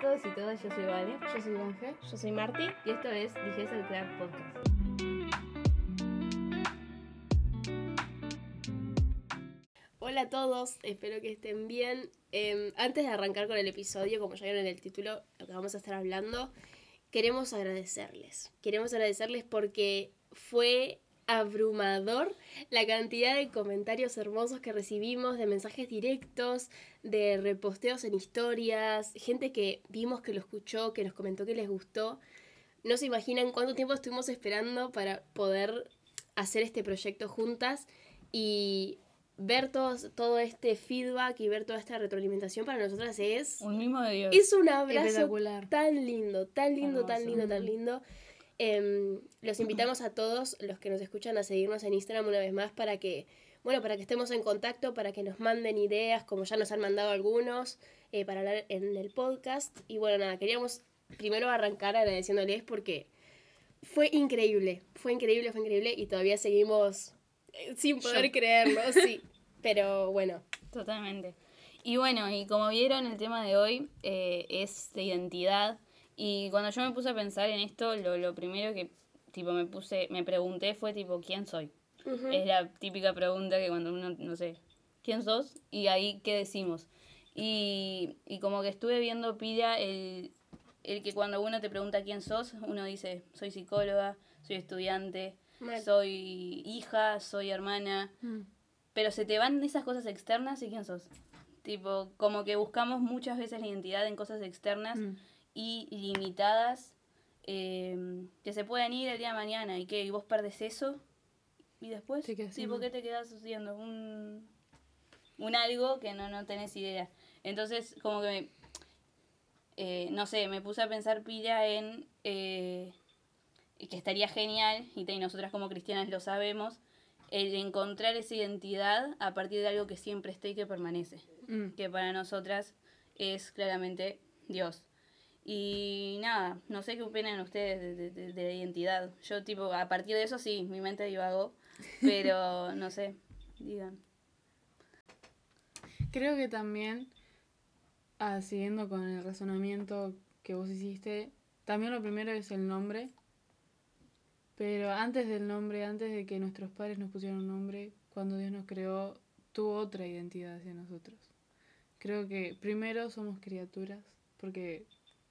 todos y todas, yo soy Vale. Yo soy Ángel. Yo soy Marti. Y esto es Dijese el Crack Podcast. Hola a todos, espero que estén bien. Eh, antes de arrancar con el episodio, como ya vieron en el título, lo que vamos a estar hablando, queremos agradecerles. Queremos agradecerles porque fue abrumador la cantidad de comentarios hermosos que recibimos, de mensajes directos, de reposteos en historias, gente que vimos que lo escuchó, que nos comentó que les gustó. No se imaginan cuánto tiempo estuvimos esperando para poder hacer este proyecto juntas y ver todos, todo este feedback y ver toda esta retroalimentación para nosotras es, Un mimo de Dios. es un abrazo tan lindo, tan lindo, tan lindo, tan lindo. Em, los invitamos a todos los que nos escuchan a seguirnos en Instagram una vez más para que, bueno, para que estemos en contacto, para que nos manden ideas, como ya nos han mandado algunos, eh, para hablar en el podcast. Y bueno, nada, queríamos primero arrancar agradeciéndoles porque fue increíble, fue increíble, fue increíble y todavía seguimos eh, sin poder Shock. creerlo, sí. Pero bueno, Totalmente. Y bueno, y como vieron, el tema de hoy eh, es de identidad. Y cuando yo me puse a pensar en esto, lo, lo primero que tipo me puse, me pregunté fue tipo, ¿quién soy? Es la típica pregunta que cuando uno, no sé, ¿quién sos? Y ahí, ¿qué decimos? Y, y como que estuve viendo pila el, el que cuando uno te pregunta quién sos, uno dice, soy psicóloga, soy estudiante, mal. soy hija, soy hermana, Mm. pero se te van esas cosas externas y quién sos. Tipo, como que buscamos muchas veces la identidad en cosas externas Mm. Y limitadas eh, que se pueden ir el día de mañana y que y vos perdes eso y después, tipo, sin ¿qué te quedas haciendo? Un, un algo que no, no tenés idea. Entonces, como que, me- eh, no sé, me puse a pensar pila en eh, que estaría genial, y, nosotras como cristianas lo sabemos, el encontrar esa identidad a partir de algo que siempre esté y que permanece Mm. que para nosotras es claramente Dios. Y nada, no sé qué opinan ustedes de, de- de- de la identidad. Yo tipo, a partir de eso sí, mi mente divagó, pero no sé, digan. Creo que también, ah, siguiendo con el razonamiento que vos hiciste, también lo primero es el nombre. Pero antes del nombre, antes de que nuestros padres nos pusieran un nombre, cuando Dios nos creó, tuvo otra identidad hacia nosotros. Creo que primero somos criaturas, porque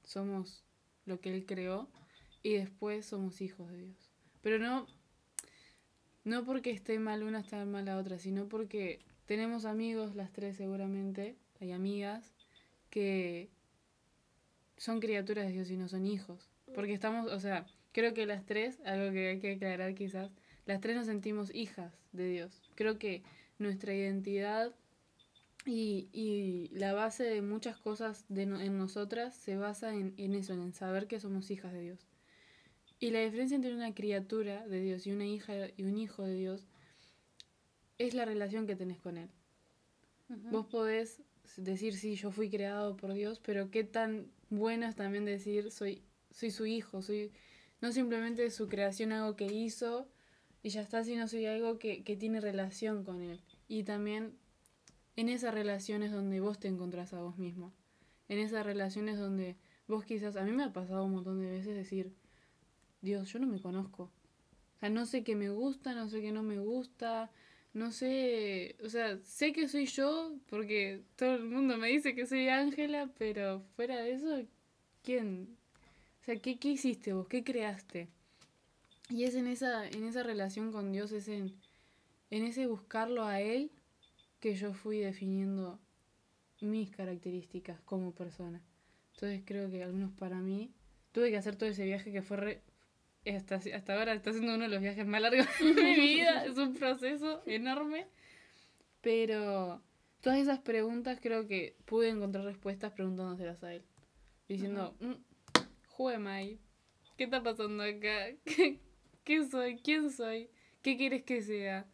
somos lo que Él creó, y después somos hijos de Dios. Pero no, no porque esté mal una, está mal la otra, sino porque tenemos amigos, las tres seguramente, hay amigas, que son criaturas de Dios y no son hijos. Porque estamos, o sea, creo que las tres, algo que hay que aclarar quizás, las tres nos sentimos hijas de Dios. Creo que nuestra identidad y, y la base de muchas cosas de no- en nosotras se basa en, en eso, en saber que somos hijas de Dios. Y la diferencia entre una criatura de Dios y una hija y un hijo de Dios es la relación que tenés con Él. Vos podés decir, sí, yo fui creado por Dios, pero qué tan bueno es también decir, soy, soy su hijo, soy no simplemente su creación, algo que hizo y ya está, sino soy algo que, que tiene relación con Él. Y también en esas relaciones donde vos te encontrás a vos mismo. En esas relaciones donde vos quizás, a mí me ha pasado un montón de veces decir, Dios, yo no me conozco. O sea, no sé qué me gusta, no sé qué no me gusta, no sé, o sea, sé que soy yo porque todo el mundo me dice que soy Ángela, pero fuera de eso, ¿quién? O sea, ¿qué, qué hiciste vos? ¿Qué creaste? Y es en esa, en esa relación con Dios, es en, en ese buscarlo a Él que yo fui definiendo mis características como persona. Entonces creo que al menos para mí, tuve que hacer todo ese viaje que fue re- hasta, hasta ahora está siendo uno de los viajes más largos de mi vida. Es un proceso enorme. Pero todas esas preguntas creo que pude encontrar respuestas preguntándoselas a él. Diciendo, "Mm, I? ¿Qué está pasando acá? ¿Qué, qué soy? ¿Quién soy? ¿Qué quieres que sea?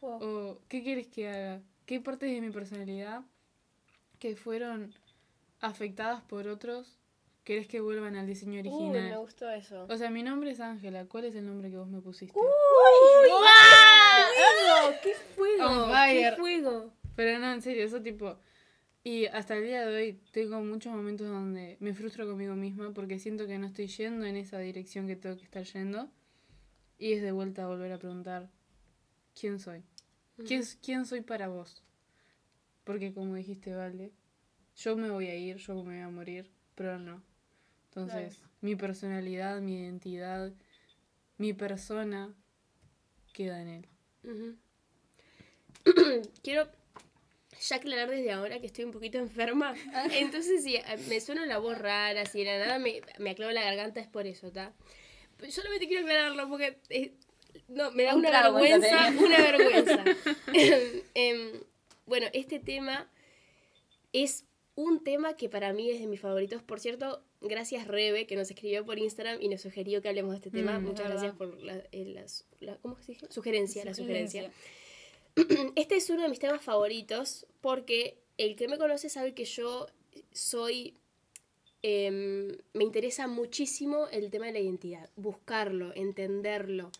Wow. ¿O qué quieres que haga? ¿Qué partes de mi personalidad que fueron afectadas por otros querés que vuelvan al diseño Uy, original? me gustó eso. O sea, mi nombre es Ángela. ¿Cuál es el nombre que vos me pusiste? ¡Fuego! ¡Qué fuego! ¡Qué fuego! Pero no, en serio, eso tipo... Y hasta el día de hoy tengo muchos momentos donde me frustro conmigo misma porque siento que no estoy yendo en esa dirección que tengo que estar yendo. Y es de vuelta a volver a preguntar, ¿quién soy? ¿Quién, ¿Quién soy para vos? Porque como dijiste, Vale, yo me voy a ir, yo me voy a morir, pero no. Entonces, mi personalidad, mi identidad, mi persona queda en él. Quiero ya aclarar desde ahora que estoy un poquito enferma. Entonces, si me suena la voz rara, si de la nada me, me aclaro la garganta, es por eso, ¿está? Solamente quiero aclararlo porque eh, no, me da Un una vergüenza, una vergüenza. Em, bueno, este tema es un tema que para mí es de mis favoritos. Por cierto, gracias Rebe, que nos escribió por Instagram y nos sugirió que hablemos de este tema. Mm, Muchas gracias por la, eh, las- la- ¿cómo se dice? Sugerencia, la sugerencia. Sugerencia. Este es uno de mis temas favoritos porque el que me conoce sabe que yo soy... em, me interesa muchísimo el tema de la identidad, buscarlo, entenderlo.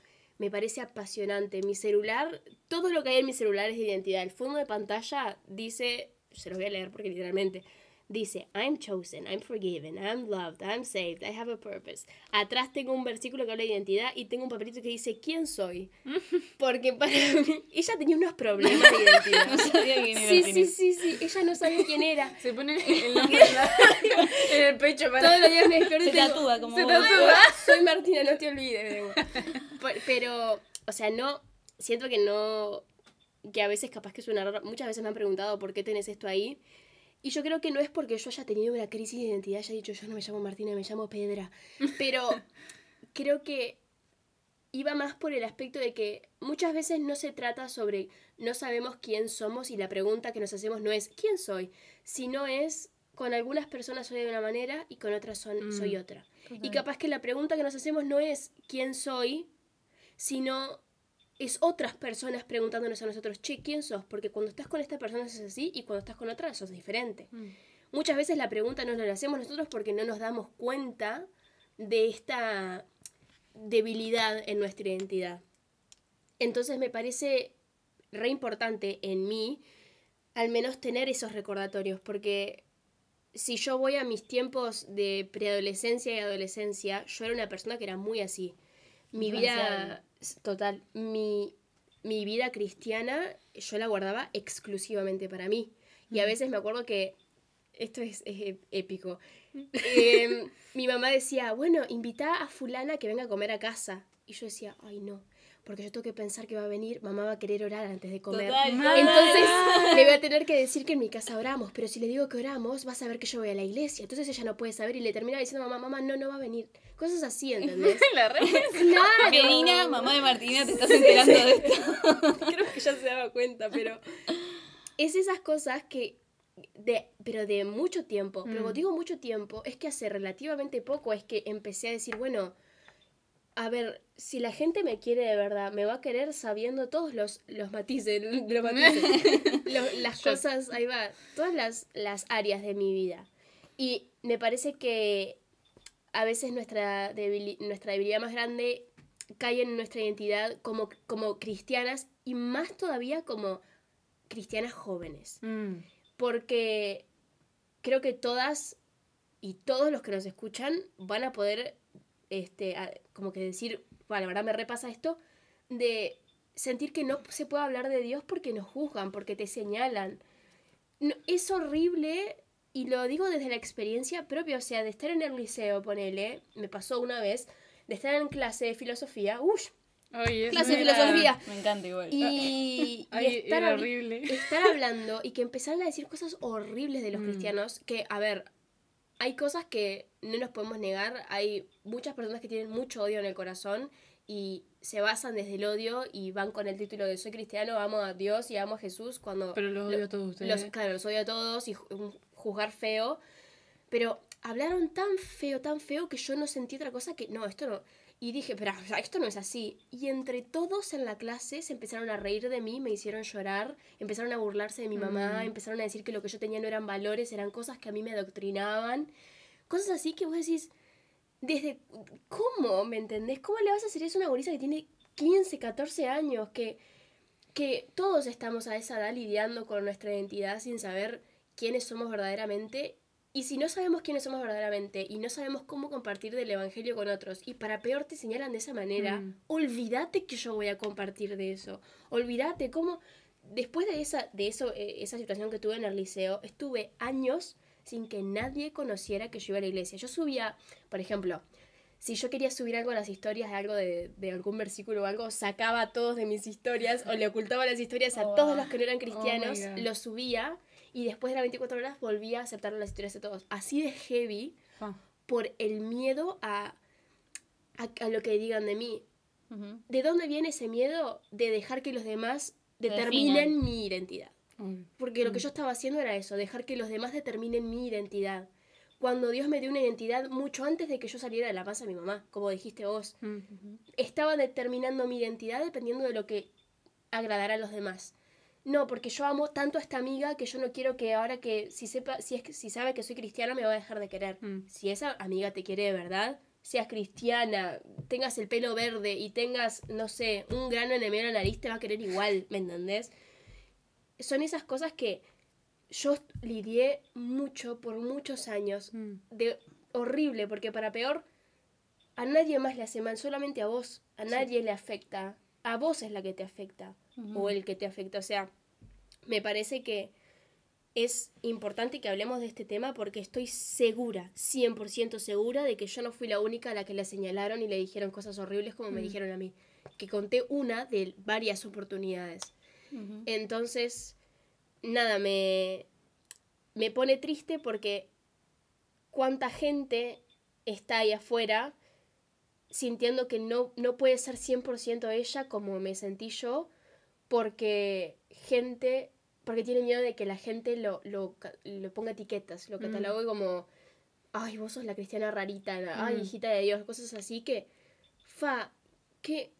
Me parece apasionante. Mi celular, todo lo que hay en mi celular es de identidad. El fondo de pantalla dice, se los voy a leer porque literalmente, dice, I'm chosen, I'm forgiven, I'm loved, I'm saved, I have a purpose. Atrás tengo un versículo que habla de identidad y tengo un papelito que dice, ¿quién soy? Porque para mí, ella tenía unos problemas de identidad. No sabía quién era Sí, sí, sí, sí, ella no sabía quién era. Se pone el nombre en, la- en el pecho para... Todos los días me desperté Se tatúa como Se tatúa. Soy Martina, no te olvides. Pero, o sea, no, siento que no, que a veces capaz que suena raro. Muchas veces me han preguntado por qué tenés esto ahí. Y yo creo que no es porque yo haya tenido una crisis de identidad, haya dicho yo no me llamo Martina, me llamo Pedra. Pero creo que iba más por el aspecto de que muchas veces no se trata sobre no sabemos quién somos y la pregunta que nos hacemos no es quién soy, sino es con algunas personas soy de una manera y con otras son, Mm. soy otra. Y capaz que la pregunta que nos hacemos no es quién soy, sino es otras personas preguntándonos a nosotros, che, ¿quién sos? Porque cuando estás con esta persona sos así y cuando estás con otra sos diferente. Mm. Muchas veces la pregunta no la hacemos nosotros porque no nos damos cuenta de esta debilidad en nuestra identidad. Entonces me parece re importante en mí al menos tener esos recordatorios, porque si yo voy a mis tiempos de preadolescencia y adolescencia, yo era una persona que era muy así. Mi vida, total, mi, mi vida cristiana yo la guardaba exclusivamente para mí. Y a veces me acuerdo que, esto es, es ép- épico, Em, mi mamá decía, bueno, invita a fulana que venga a comer a casa. Y yo decía, ay no, porque yo tengo que pensar que va a venir, mamá va a querer orar antes de comer. Total, Entonces total. le voy a tener que decir que en mi casa oramos, pero si le digo que oramos, va a saber que yo voy a la iglesia. Entonces ella no puede saber y le termina diciendo, mamá, mamá, no, no va a venir. Cosas así, ¿entendés? La claro. Mamá de Martina, te estás enterando de esto. Creo que ya se daba cuenta, pero es esas cosas que de pero de mucho tiempo, pero Mm. cuando digo mucho tiempo es que hace relativamente poco es que empecé a decir, bueno, a ver, si la gente me quiere de verdad, me va a querer sabiendo todos los, los matices, los matices, las cosas, ahí va, todas las, las áreas de mi vida. Y me parece que a veces nuestra, debili- nuestra debilidad más grande cae en nuestra identidad como, como cristianas y más todavía como cristianas jóvenes. Mm. Porque creo que todas y todos los que nos escuchan van a poder, este, a- como que decir, bueno, la verdad me repasa esto, de sentir que no se puede hablar de Dios porque nos juzgan, porque te señalan. No, es horrible, y lo digo desde la experiencia propia, o sea, de estar en el liceo, ponele, me pasó una vez, de estar en clase de filosofía, uff, Clase de filosofía. Me encanta igual. y, y estar, horrible. estar hablando y que empezaran a decir cosas horribles de los Mm. cristianos, que, a ver, hay cosas que no nos podemos negar, hay muchas personas que tienen mucho odio en el corazón y se basan desde el odio y van con el título de soy cristiano, amo a Dios y amo a Jesús cuando... Pero los lo- odio a todos ustedes. los, claro, los odio a todos y juzgar feo. Pero hablaron tan feo, tan feo que yo no sentí otra cosa que, no, esto no. Y dije, pero o sea, esto no es así. Y entre todos en la clase se empezaron a reír de mí, me hicieron llorar, empezaron a burlarse de mi mamá, Mm. empezaron a decir que lo que yo tenía no eran valores, eran cosas que a mí me adoctrinaban. Cosas así que vos decís, desde, ¿cómo? ¿Me entendés? ¿Cómo le vas a hacer eso a una gurisa que tiene 15, 14 años? Que, que todos estamos a esa edad lidiando con nuestra identidad sin saber quiénes somos verdaderamente. Y si no sabemos quiénes somos verdaderamente y no sabemos cómo compartir del Evangelio con otros, y para peor te señalan de esa manera, Mm. olvídate que yo voy a compartir de eso. Olvídate cómo... Después de esa, de eso, eh, esa situación que tuve en el liceo, estuve años sin que nadie conociera que yo iba a la iglesia. Yo subía, por ejemplo, si yo quería subir algo a las historias de algo de, de algún versículo o algo, sacaba a todos de mis historias o le ocultaba las historias a Oh. todos los que no eran Oh cristianos, God. los subía y después de las 24 horas volvía a aceptar las historias de todos. Así de heavy Fa. por el miedo a, a, a lo que digan de mí. ¿De dónde viene ese miedo de dejar que los demás Te determinen mi identidad? Porque lo que Mm. yo estaba haciendo era eso, dejar que los demás determinen mi identidad. Cuando Dios me dio una identidad mucho antes de que yo saliera de la panza de mi mamá, como dijiste vos, Mm. estaba determinando mi identidad dependiendo de lo que agradara a los demás. No, porque yo amo tanto a esta amiga que yo no quiero que ahora que si sepa, si es que si sabe que soy cristiana me va a dejar de querer. Mm. Si esa amiga te quiere de verdad, seas cristiana, tengas el pelo verde y tengas, no sé, un grano en el medio de la nariz, te va a querer igual, ¿me entendés? Son esas cosas que yo lidié mucho por muchos años Mm. de horrible, porque para peor, a nadie más le hace mal, solamente a vos, a nadie le afecta, a vos es la que te afecta, o el que te afecta, o sea, me parece que es importante que hablemos de este tema porque estoy segura, 100% segura de que yo no fui la única a la que le señalaron y le dijeron cosas horribles como me Mm. dijeron a mí, que conté una de varias oportunidades. Entonces, nada, me, me pone triste porque cuánta gente está ahí afuera sintiendo que no, no puede ser 100% ella como me sentí yo, porque gente, porque tiene miedo de que la gente lo, lo, lo ponga etiquetas, lo Mm. catalogue como, ay, vos sos la cristiana rarita, la- ay, Mm. hijita de Dios, cosas así que, fa, qué,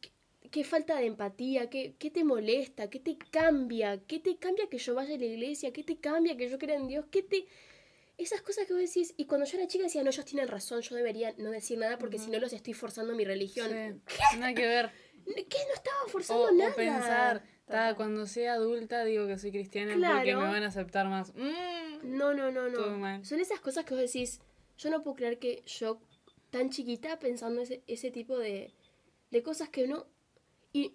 qué, qué falta de empatía, qué, qué te molesta, qué te cambia, qué te cambia que yo vaya a la iglesia, qué te cambia que yo crea en Dios, qué te... Esas cosas que vos decís, y cuando yo era chica decía, no, ellos tienen razón, yo debería no decir nada porque si no los estoy forzando a mi religión. Sí. Nada que ver. ¿Qué? No estaba O, forzando o nada. pensar, "Ta, cuando sea adulta digo que soy cristiana porque Claro. me van a aceptar más. Mm. No, no, no, no. Son esas cosas que vos decís, yo no puedo creer que yo, tan chiquita, pensando ese, ese tipo de, de cosas que no... Y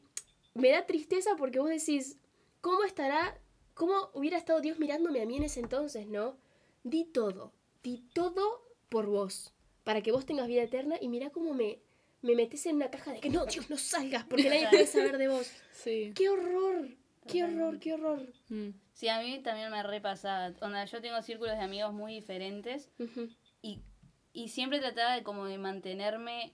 me da tristeza porque vos decís, ¿cómo estará, cómo hubiera estado Dios mirándome a mí en ese entonces, no? Di todo, di todo por vos, para que vos tengas vida eterna y mira cómo me, me metes en una caja de que no, Dios, no salgas, porque nadie puede saber de vos. Sí. ¡Qué horror! ¡Qué horror, qué horror! Mm. Sí, a mí también me repasaba. Onda, yo tengo círculos de amigos muy diferentes y, y siempre trataba de como de mantenerme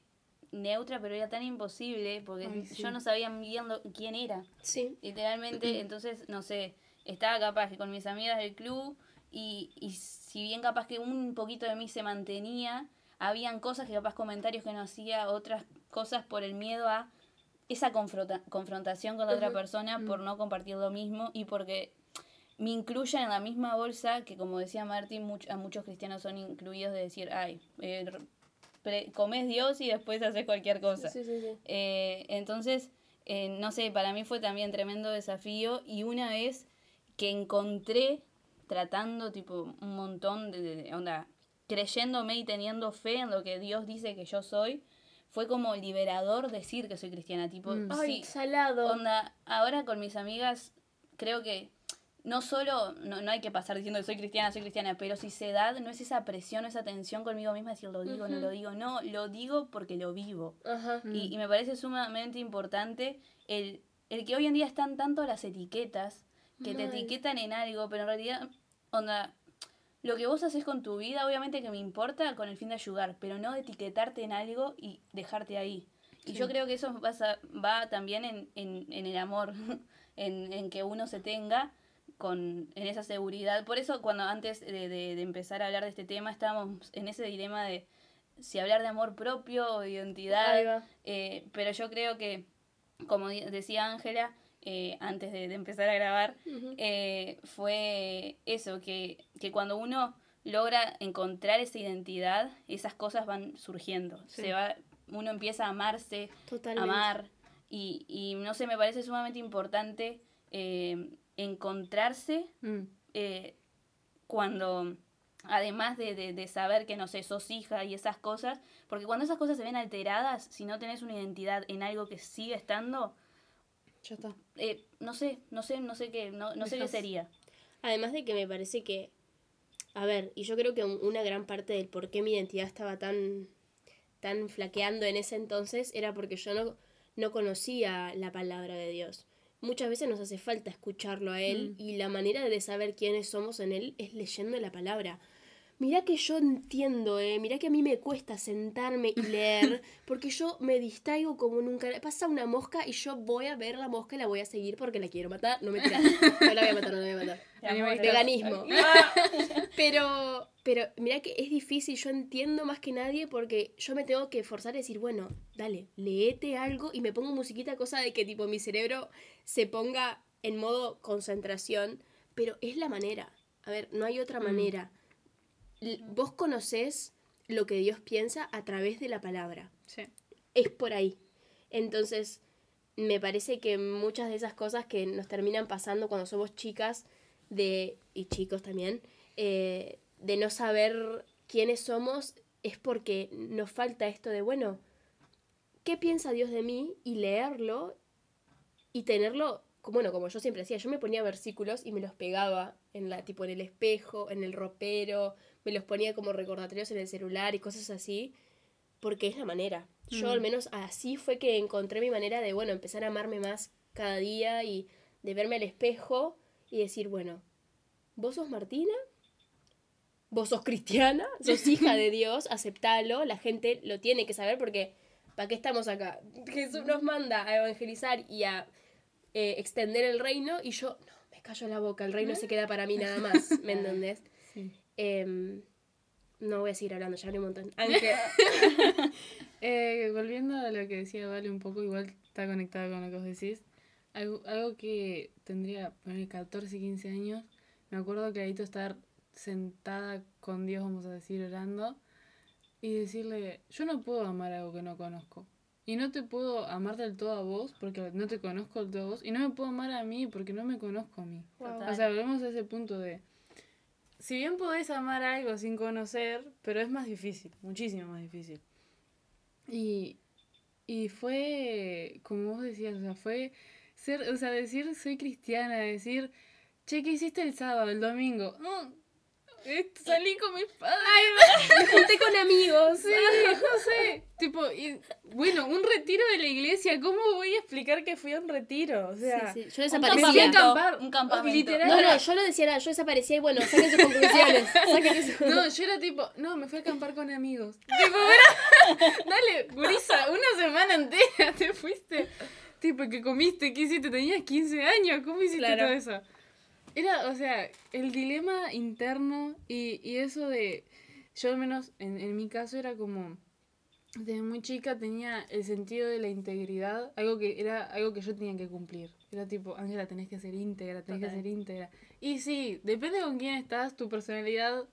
neutra, pero era tan imposible porque Ay, sí. yo no sabía bien lo- quién era. Sí. Literalmente, entonces, no sé, estaba capaz que con mis amigas del club y, y si bien capaz que un poquito de mí se mantenía, habían cosas que capaz comentarios que no hacía, otras cosas por el miedo a esa confronta- confrontación con la otra persona por no compartir lo mismo y porque me incluyan en la misma bolsa que como decía Martín, much- a muchos cristianos son incluidos de decir, ay, eh, comes Dios y después haces cualquier cosa. Sí, sí, sí. Eh, entonces, eh, no sé, para mí fue también tremendo desafío y una vez que encontré, tratando tipo un montón de, de- onda, creyéndome y teniendo fe en lo que Dios dice que yo soy, fue como liberador decir que soy cristiana, tipo, Mm. Ay, salado. onda, ahora con mis amigas creo que no solo, no, no hay que pasar diciendo que soy cristiana, soy cristiana, pero si se da, no es esa presión, esa tensión conmigo misma, decir lo digo, no Ujú. lo digo, no, lo digo porque lo vivo. Ajá. Mm. Y, y me parece sumamente importante el, el que hoy en día están tanto las etiquetas, que te etiquetan en algo, pero en realidad, onda, lo que vos haces con tu vida, obviamente que me importa con el fin de ayudar, pero no de etiquetarte en algo y dejarte ahí. Y yo creo que eso pasa, va también en, en, en el amor, en, en que uno se tenga con, en esa seguridad. Por eso cuando antes de, de- de empezar a hablar de este tema estábamos en ese dilema de si hablar de amor propio o de identidad. Eh, pero yo creo que, como decía Ángela eh, antes de, de empezar a grabar, eh, fue eso, que, que cuando uno logra encontrar esa identidad, esas cosas van surgiendo. Sí. Se va, uno empieza a amarse, Totalmente. amar, y, y no sé, me parece sumamente importante eh, encontrarse Mm. eh, cuando, además de, de, de saber que, no sé, sos hija y esas cosas, porque cuando esas cosas se ven alteradas, si no tenés una identidad en algo que sigue estando, Ya está. eh, no sé, no sé, no sé qué, no, no sé qué sería. Además de que me parece que, a ver, y yo creo que un- una gran parte del por qué mi identidad estaba tan, tan flaqueando en ese entonces era porque yo no, no conocía la palabra de Dios. Muchas veces nos hace falta escucharlo a Él y la manera de saber quiénes somos en Él es leyendo la palabra. Mirá que yo entiendo, eh, mirá que a mí me cuesta sentarme y leer, porque yo me distraigo como nunca. Pasa una mosca y yo voy a ver la mosca y la voy a seguir porque la quiero matar. No me tiras. No la voy a matar, no la voy a matar. Veganismo. Pero, pero mira que es difícil, yo entiendo más que nadie porque yo me tengo que forzar a decir, bueno, dale, leete algo y me pongo musiquita, cosa de que tipo mi cerebro se ponga en modo concentración, pero es la manera. A ver, no hay otra manera. Vos conocés lo que Dios piensa a través de la palabra Sí. es por ahí. Entonces, me parece que muchas de esas cosas que nos terminan pasando cuando somos chicas de, y chicos también, eh, de no saber quiénes somos, es porque nos falta esto de, bueno, ¿qué piensa Dios de mí? Y leerlo y tenerlo, como- bueno, como yo siempre hacía, yo me ponía versículos y me los pegaba en la, tipo en el espejo, en el ropero, me los ponía como recordatorios en el celular y cosas así porque es la manera. Yo al menos así fue que encontré mi manera de, bueno, empezar a amarme más cada día y de verme al espejo y decir, bueno, vos sos Martina, vos sos cristiana, sos hija de Dios, aceptalo, la gente lo tiene que saber porque ¿para qué estamos acá? Jesús nos manda a evangelizar y a eh, extender el reino y yo, no, me callo la boca, el reino se queda para mí nada más, ¿me entendés? Sí. Em, no voy a seguir hablando, ya hablé un montón. Aunque, Eh, volviendo a lo que decía Vale un poco, igual está conectado con lo que vos decís. Algo, algo que tendría ponele, 14, 15 años, me acuerdo clarito estar sentada con Dios, vamos a decir, orando, y decirle, yo no puedo amar algo que no conozco. Y no te puedo amar del todo a vos porque no te conozco del todo a vos. Y no me puedo amar a mí porque no me conozco a mí. Total. O sea, volvemos a ese punto de... Si bien podés amar algo sin conocer, pero es más difícil, muchísimo más difícil. Y, y fue, como vos decías, o sea, fue ser, o sea, decir soy cristiana, decir, che, ¿qué hiciste el sábado, el domingo? "Mm, salí con mis padres. me junté con amigos. Sí, no sé. Tipo, y, bueno, un retiro de la iglesia, ¿cómo voy a explicar que fui a un retiro? O sea, Sí, sí, Yo Un desaparecía. fui a campamento, acampar, un campamento. literal. No, no, yo lo decía, era, yo desaparecía y bueno, saquen sus conclusiones. saquen sus- No, yo era tipo, no, me fui a acampar con amigos. Tipo, era, dale, gurisa, una semana entera te fuiste. Tipo, que comiste? ¿Qué hiciste? Tenías 15 años, ¿cómo hiciste Claro. todo eso? Era, o sea, el dilema interno y, y eso de, yo al menos en, en mi caso era como, desde muy chica tenía el sentido de la integridad, algo que era algo que yo tenía que cumplir. Era tipo, Ángela, tenés que ser íntegra, tenés que ser íntegra. Y sí, depende con quién estás, tu personalidad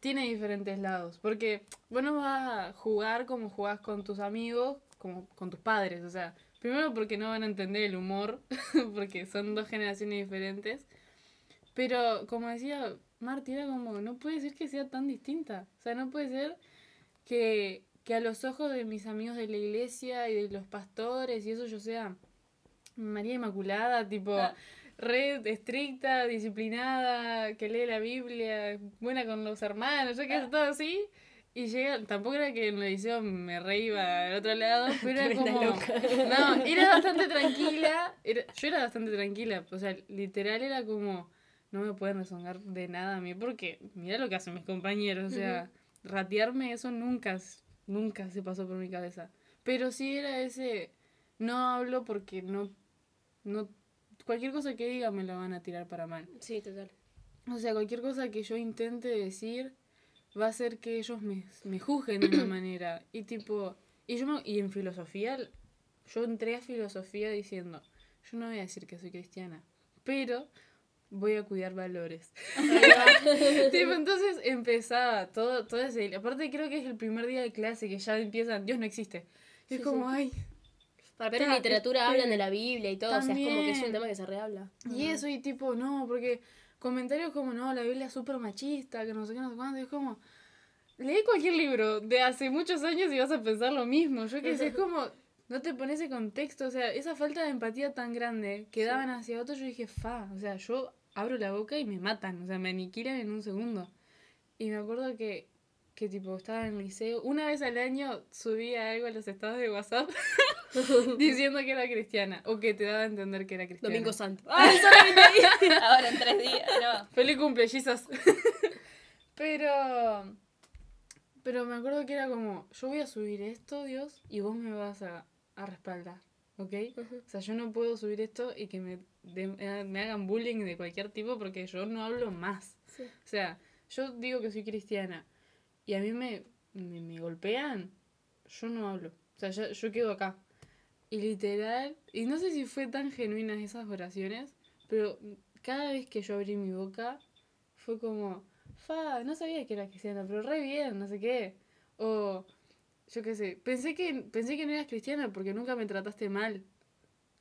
tiene diferentes lados. Porque vos no vas a jugar como jugás con tus amigos, como con tus padres. O sea, primero porque no van a entender el humor, porque son dos generaciones diferentes. Pero como decía Marti, era como, no puede ser que sea tan distinta. O sea, no puede ser que, que a los ojos de mis amigos de la iglesia y de los pastores y eso yo sea María Inmaculada, tipo, Ah. red estricta, disciplinada, que lee la Biblia, buena con los hermanos, yo que Ah. todo así. Y llega, tampoco era que en el liceo me reíba al otro lado, pero era como... No, era bastante tranquila, era, yo era bastante tranquila, o sea, literal era como, no me pueden rezongar de nada a mí, porque mira lo que hacen mis compañeros, o sea, ratearme eso nunca, nunca se pasó por mi cabeza. Pero sí era ese, no hablo porque no, no, cualquier cosa que diga me la van a tirar para mal. Sí, total. O sea, cualquier cosa que yo intente decir va a hacer que ellos me, me juzguen de una manera. Y tipo, y yo me- y en filosofía, yo entré a filosofía diciendo, yo no voy a decir que soy cristiana, pero voy a cuidar valores. tipo, entonces empezaba todo, todo ese, aparte creo que es el primer día de clase que ya empiezan, Dios no existe. Y es Sí, como, sí. ay, Para ver en literatura este, hablan de la Biblia y todo, o sea, es como que es un tema que se rehabla. Y eso, y tipo, no, porque comentarios como, no, la Biblia es súper machista, que no sé qué, no sé cuánto. Y es como, leí cualquier libro de hace muchos años y vas a pensar lo mismo. Yo qué sé, es como, no te pones ese contexto. O sea, esa falta de empatía tan grande que daban hacia otros, yo dije, fa, o sea, yo abro la boca y me matan, o sea, me aniquilan en un segundo. Y me acuerdo que, que tipo, estaba en el liceo, una vez al año subía algo a los estados de WhatsApp diciendo que era cristiana, o que te daba a entender que era cristiana. Domingo Santo. Ah, Ahora en tres días, no. Feliz cumple, Jesus. pero. Pero me acuerdo que era como: Yo voy a subir esto, Dios, y vos me vas a, a respaldar. ¿Ok? O sea, yo no puedo subir esto y que me, de- eh, me hagan bullying de cualquier tipo porque yo no hablo más. Sí. O sea, yo digo que soy cristiana y a mí me, me, me golpean, yo no hablo. O sea, yo, yo quedo acá. Y literal, y no sé si fue tan genuinas esas oraciones, pero cada vez que yo abrí mi boca fue como, fa, no sabía que era cristiana, pero re bien, no sé qué. O, yo qué sé, pensé que, pensé que no eras cristiana porque nunca me trataste mal.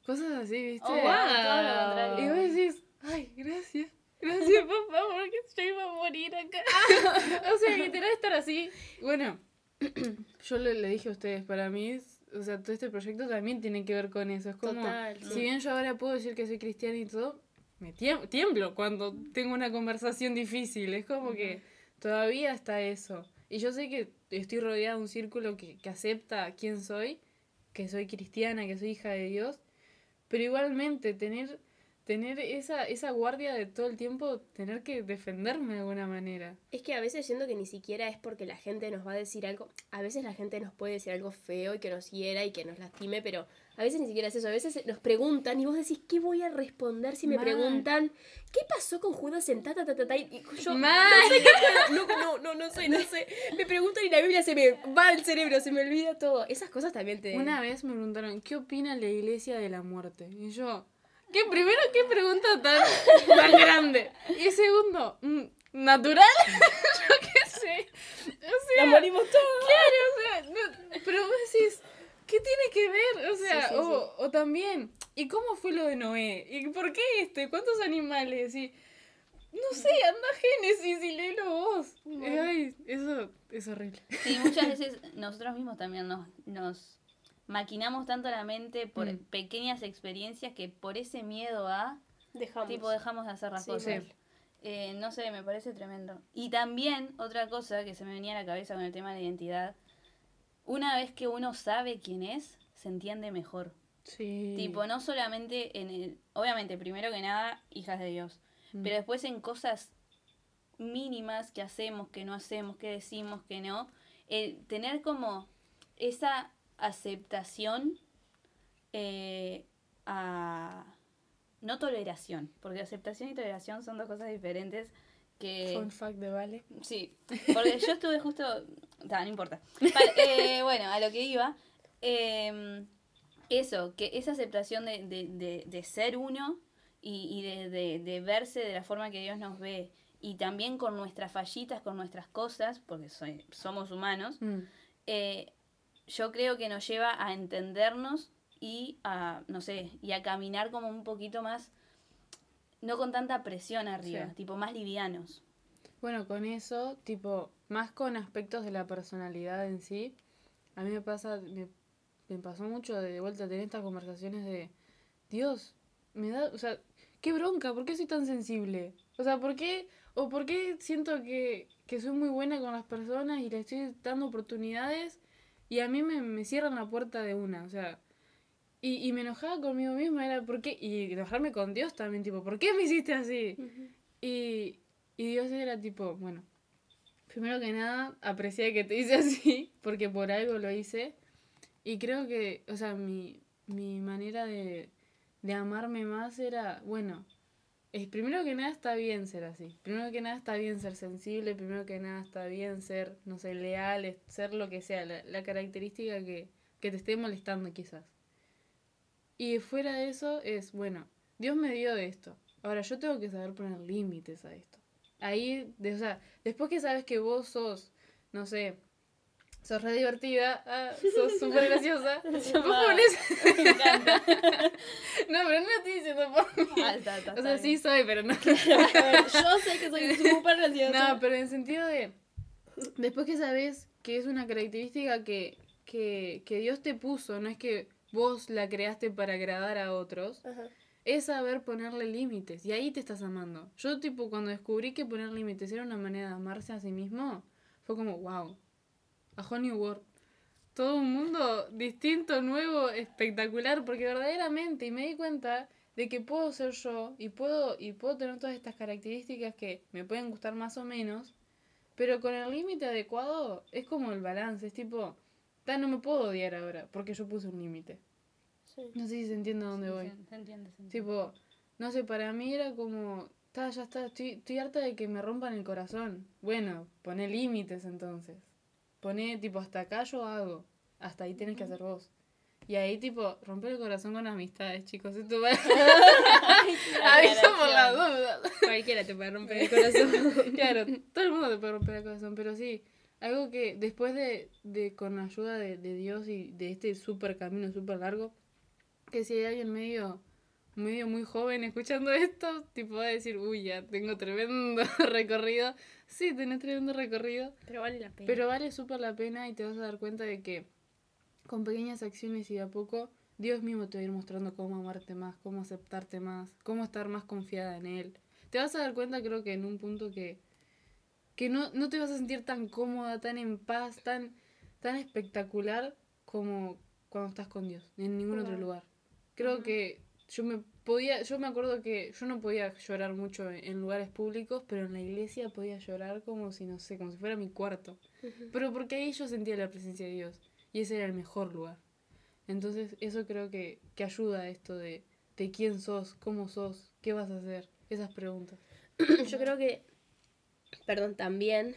Cosas así, ¿viste? Oh, wow, todo lo contrario. Y vos decís, ay, gracias. Gracias, papá, porque yo iba a morir acá. o sea, literal estar así. Bueno, yo le, le dije a ustedes, para mí, es- o sea, todo este proyecto también tiene que ver con eso. Es como, Total, si sí. bien yo ahora puedo decir que soy cristiana y todo, me tiem- tiemblo cuando tengo una conversación difícil. Es como que todavía está eso. Y yo sé que estoy rodeada de un círculo que, que acepta quién soy, que soy cristiana, que soy hija de Dios, pero igualmente tener, tener esa, esa guardia de todo el tiempo, tener que defenderme de alguna manera. Es que a veces siento que ni siquiera es porque la gente nos va a decir algo. A veces la gente nos puede decir algo feo y que nos hiera y que nos lastime, pero a veces ni siquiera es eso. A veces nos preguntan y vos decís, ¿qué voy a responder si me Mal. preguntan qué pasó con Judas en ta ta ta ta ta? Y yo Mal. no sé qué no, no, no, no sé, no sé. Me preguntan y la Biblia se me va al cerebro, se me olvida todo. Esas cosas también te. Una vez me preguntaron, ¿qué opina la iglesia de la muerte? Y yo, ¿qué primero qué pregunta tan, tan grande? Y segundo, mm, ¿natural? yo qué sé. O sea, Nos morimos todos. Claro, o sea, no- pero vos decís, ¿qué tiene que ver? O sea, Sí, sí, o, o también, ¿y cómo fue lo de Noé? ¿Y por qué este? ¿Cuántos animales? Y, no sé, anda Génesis y léelo vos. Bueno. Ay, eso es horrible. Sí, muchas veces nosotros mismos también nos, nos maquinamos tanto la mente por Mm. pequeñas experiencias que por ese miedo a, Dejamos. tipo, dejamos de hacer las Sí, cosas. sí. Eh, no sé, me parece tremendo. Y también otra cosa que se me venía a la cabeza con el tema de la identidad, una vez que uno sabe quién es, se entiende mejor. Sí. Tipo, no solamente en el, obviamente, primero que nada, hijas de Dios, Mm. pero después en cosas mínimas que hacemos, que no hacemos, que decimos, que no, el tener como esa aceptación eh, a no toleración, porque aceptación y toleración son dos cosas diferentes que Fun fact de Vale. Sí, porque yo estuve justo. No importa. Eh, bueno, a lo que iba. eh, eso, que esa aceptación de, de, de, de ser uno y, y de, de, de verse de la forma que Dios nos ve. Y también con nuestras fallitas, con nuestras cosas, porque soy- somos humanos, Mm. eh, yo creo que nos lleva a entendernos y a, no sé, y a caminar como un poquito más, no con tanta presión arriba, Sí. tipo más livianos. Bueno, con eso, tipo, más con aspectos de la personalidad en sí, a mí me pasa, me, me pasó mucho de, de vuelta tener estas conversaciones de, Dios, me da, o sea, qué bronca, ¿por qué soy tan sensible? O sea, ¿por qué, o por qué siento que, que soy muy buena con las personas y les estoy dando oportunidades y a mí me, me cierran la puerta de una, o sea, y, y me enojaba conmigo misma, era, ¿por qué? Y enojarme con Dios también, tipo, ¿por qué me hiciste así? Y, y Dios era tipo, bueno, primero que nada, aprecié que te hice así, porque por algo lo hice. Y creo que, o sea, mi, mi manera de, de amarme más era, bueno, es, primero que nada está bien ser así. Primero que nada está bien ser sensible, primero que nada está bien ser, no sé, leal, ser lo que sea, la, la característica que, que te esté molestando quizás. Y fuera de eso es, bueno, Dios me dio esto. Ahora yo tengo que saber poner límites a esto. Ahí, o sea, después que sabes que vos sos, no sé, sos re divertida, ah, sos súper graciosa. Después Llamada. pones- Me encanta. No, pero no lo estoy diciendo por mí. Ah, O sea, sí soy, pero no. Yo sé que soy súper graciosa. No, pero en sentido de. Después que sabes que es una característica que, que, que Dios te puso, no es que vos la creaste para agradar a otros, Ajá. es saber ponerle límites. Y ahí te estás amando. Yo, tipo, cuando descubrí que poner límites era una manera de amarse a sí mismo, fue como, wow. A whole new world. Todo un mundo distinto, nuevo, espectacular, porque verdaderamente, y me di cuenta de que puedo ser yo y puedo, y puedo tener todas estas características que me pueden gustar más o menos, pero con el límite adecuado es como el balance, es tipo, "Ta, no me puedo odiar ahora, porque yo puse un límite. Sí. No sé si se entiende a dónde Sí, voy. se- se entiende, se entiende. Tipo, no sé, para mí era como, ya está, estoy, estoy harta de que me rompan el corazón. Bueno, pone límites entonces. Pone, tipo, hasta acá yo hago. Hasta ahí tienes que hacer vos. Y ahí, tipo, romper el corazón con amistades, chicos. Esto va... Aviso por la duda. Cualquiera te puede romper el corazón. Claro, todo el mundo te puede romper el corazón, pero sí, algo que después de, de con la ayuda de, de Dios y de este súper camino súper largo, que si hay alguien medio, medio muy joven escuchando esto, tipo va a decir, uy, ya tengo tremendo recorrido. Sí, tenés tremendo recorrido, Pero vale la pena. pero vale súper la pena y te vas a dar cuenta de que con pequeñas acciones y de a poco, Dios mismo te va a ir mostrando cómo amarte más, cómo aceptarte más, cómo estar más confiada en Él. Te vas a dar cuenta, creo que en un punto que, que no, no te vas a sentir tan cómoda, tan en paz, tan, tan espectacular como cuando estás con Dios, en ningún otro lugar. Creo que yo me podía, yo me acuerdo que yo no podía llorar mucho en, lugares públicos, pero en la iglesia podía llorar como si, no sé, como si fuera mi cuarto. Pero porque ahí yo sentía la presencia de Dios. Y ese era el mejor lugar. Entonces eso creo que, que ayuda a esto de, de quién sos, cómo sos, qué vas a hacer. Esas preguntas. Yo creo que, perdón, también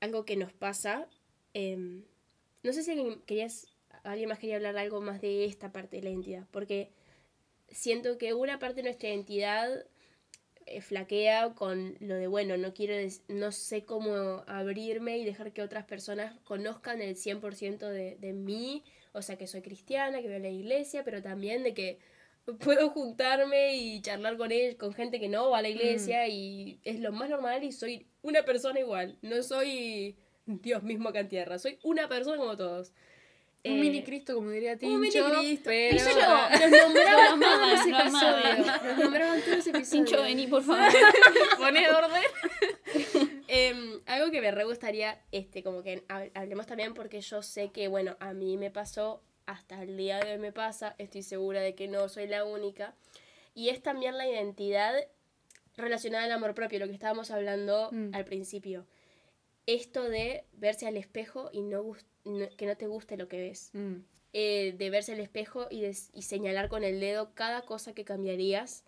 algo que nos pasa, em, no sé si alguien, querías, alguien más quería hablar algo más de esta parte de la identidad, porque siento que una parte de nuestra identidad eh, flaquea con lo de, bueno, no quiero, no sé cómo abrirme y dejar que otras personas conozcan el 100% de, de mí, o sea, que soy cristiana, que voy a la iglesia, pero también de que puedo juntarme y charlar con él, con gente que no va a la iglesia y es lo más normal y soy una persona igual, no soy Dios mismo acá en tierra, soy una persona como todos. Un Eh, mini Cristo, como diría Tincho. un mini Cristo. Pero... Eso lo- nos nombraban Lo amaban, todos los episodios. Nos nombraban todos los episodios. Tincho, vení, por favor. Pone orden. Em, algo que me re gustaría, este, como que hab- hablemos también porque yo sé que, bueno, a mí me pasó, hasta el día de hoy me pasa, estoy segura de que no soy la única. Y es también la identidad relacionada al amor propio, lo que estábamos hablando Mm. al principio. Esto de verse al espejo y no, no- que no te guste lo que ves. Mm. Eh, de verse al espejo y, de- y señalar con el dedo cada cosa que cambiarías,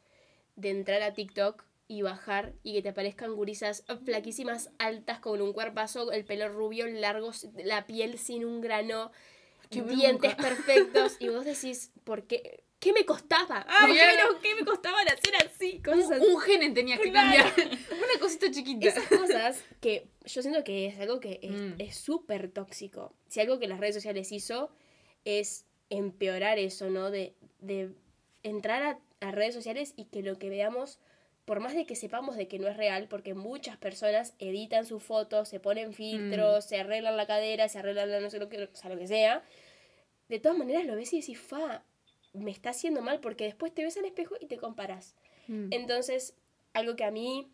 de entrar a TikTok y bajar y que te aparezcan gurisas flaquísimas, altas, con un cuerpazo, el pelo rubio, largo, la piel sin un grano, Qué dientes bronca. perfectos, y vos decís, ¿por qué? ¿Qué me costaba? ¿Por qué, Claro. me, qué me costaba nacer así? Cosas. Un, un gen tenías que cambiar. Una cosita chiquita. Esas cosas que yo siento que es algo que es- Mm. súper tóxico. Si algo que las redes sociales hizo es empeorar eso, ¿no? De, de entrar a, a redes sociales y que lo que veamos, por más de que sepamos de que no es real, porque muchas personas editan sus fotos, se ponen filtros, se arreglan la cadera, se arreglan la no sé lo que, o sea, lo que sea, de todas maneras lo ves y decís, fa, me está haciendo mal, porque después te ves al espejo y te comparas. Mm. Entonces, algo que a mí.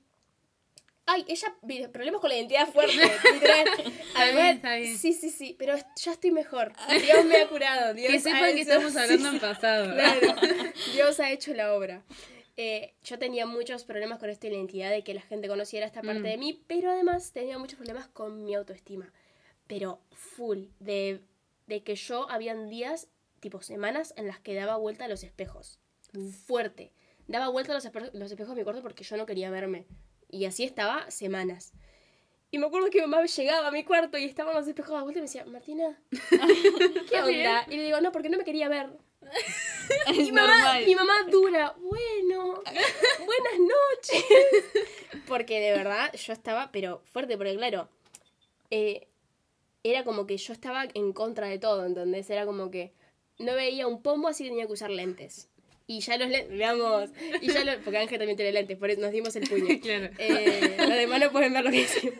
Ay, ella. Problemas con la identidad fuerte, literal. A bien, ver, está bien. Sí, sí, sí. Pero ya estoy mejor. Dios me ha curado. Dios Que ha sepan que estamos hablando sí, en pasado. Claro. Dios ha hecho la obra. Eh, yo tenía muchos problemas con esta identidad de que la gente conociera esta parte Mm. de mí, pero además tenía muchos problemas con mi autoestima. Pero full. De, de que yo habían días, tipo semanas, en las que daba vuelta a los espejos. Fuerte. Daba vuelta a los, espe- los espejos de mi cuarto porque yo no quería verme. Y así estaba semanas. Y me acuerdo que mi mamá llegaba a mi cuarto y estaban los espejos a vuelta y me decía, Martina, ¿qué onda? Y le digo, no, porque no me quería ver. Es Mi mamá, mi mamá dura, bueno, buenas noches. Porque de verdad yo estaba, pero fuerte, porque claro, eh, era como que yo estaba en contra de todo, ¿entendés? Era como que no veía un pombo así que tenía que usar lentes. Y ya los lentes, veamos, y ya lo, porque Ángel también tiene lentes, por eso nos dimos el puño. Claro. Eh, los demás no pueden ver lo que hicimos.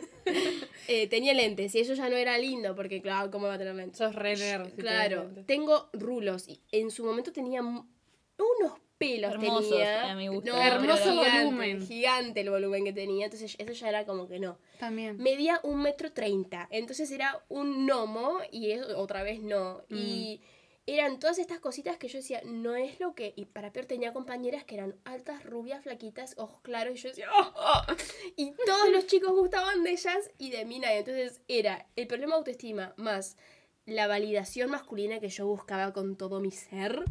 Eh, tenía lentes y eso ya no era lindo porque, claro, ¿cómo va a tener lentes? Sos re nerd. si Claro, tengo rulos. Y en su momento tenía unos pelos. Hermosos, tenía. a mi gusto. No, Hermoso gigante, volumen. Gigante el volumen que tenía. Entonces eso ya era como que no. También. Medía un metro treinta. Entonces era un gnomo y eso otra vez no. Y eran todas estas cositas que yo decía, no es lo que... Y para peor tenía compañeras que eran altas, rubias, flaquitas, ojos claros. Y yo decía, "Oh, oh". Y todos los chicos gustaban de ellas y de mí nadie. Entonces era el problema de autoestima más la validación masculina que yo buscaba con todo mi ser.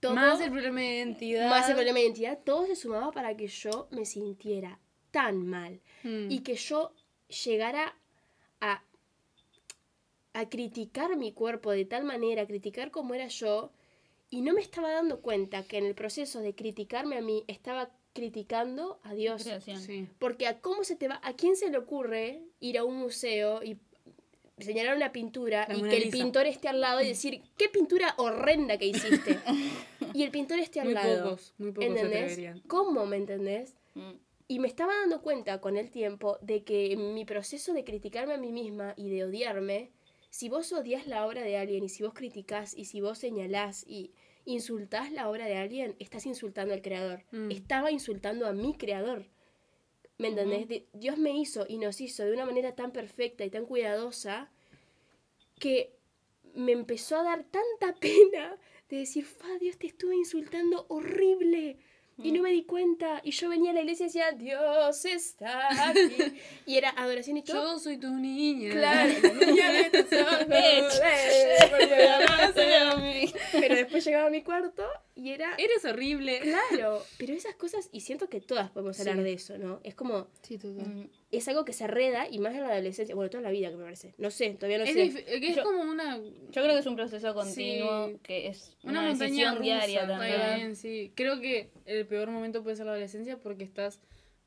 Todo, Más el problema de identidad. más el problema de identidad, todo se sumaba para que yo me sintiera tan mal Mm. y que yo llegara a, a criticar mi cuerpo de tal manera, a criticar cómo era yo, y no me estaba dando cuenta que en el proceso de criticarme a mí estaba criticando a Dios. Sí. Porque a cómo se te va, a quién se le ocurre ir a un museo y señalar una pintura La y que el pintor esté al lado y decir, qué pintura horrenda que hiciste. y el pintor esté al Muy lado. pocos, muy pocos ¿Entendés? ¿Cómo me entendés? Mm. Y me estaba dando cuenta con el tiempo de que en mi proceso de criticarme a mí misma y de odiarme, si vos odias la obra de alguien y si vos criticás y si vos señalás y insultás la obra de alguien, estás insultando al creador. Mm. Estaba insultando a mi creador. ¿Me entendés? Dios me hizo y nos hizo de una manera tan perfecta y tan cuidadosa que me empezó a dar tanta pena de decir, fa, Dios te estuve insultando horrible. Y no me di cuenta. Y yo venía a la iglesia y decía, Dios está aquí. Y era adoración y todo. Yo soy tu niña. Claro, la niña de tus ojos. Pero después llegaba a mi cuarto y era... Eres horrible. Claro, pero esas cosas, y siento que todas podemos hablar Sí. de eso, ¿no? Es como, Sí, total. Mm. es algo que se arreda y más en la adolescencia, bueno, toda la vida que me parece. No sé, todavía no es sé. dif- que es Yo- como una, Yo creo que es un proceso continuo, Sí. que es una, una, montaña decisión rusa. diaria también. también, sí. Creo que el peor momento puede ser la adolescencia porque estás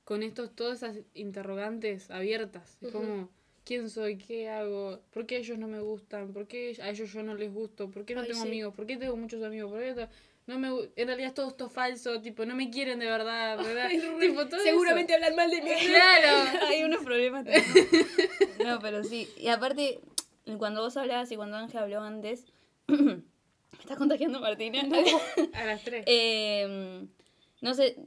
con estos, todas esas interrogantes abiertas. Es como, ¿quién soy? ¿Qué hago? ¿Por qué ellos no me gustan? ¿Por qué a ellos yo no les gusto? ¿Por qué no Ay, tengo sí. amigos? ¿Por qué tengo muchos amigos? ¿Por qué no me, en realidad es todo esto falso, tipo, no me quieren de verdad, ¿verdad? Ay, re- tipo, todo Seguramente hablan mal de mí. Claro. Hay unos problemas. también. No, pero sí. Y aparte, cuando vos hablabas y cuando Ángel habló antes, ¿me estás contagiando Martina? A las tres. Eh, no sé,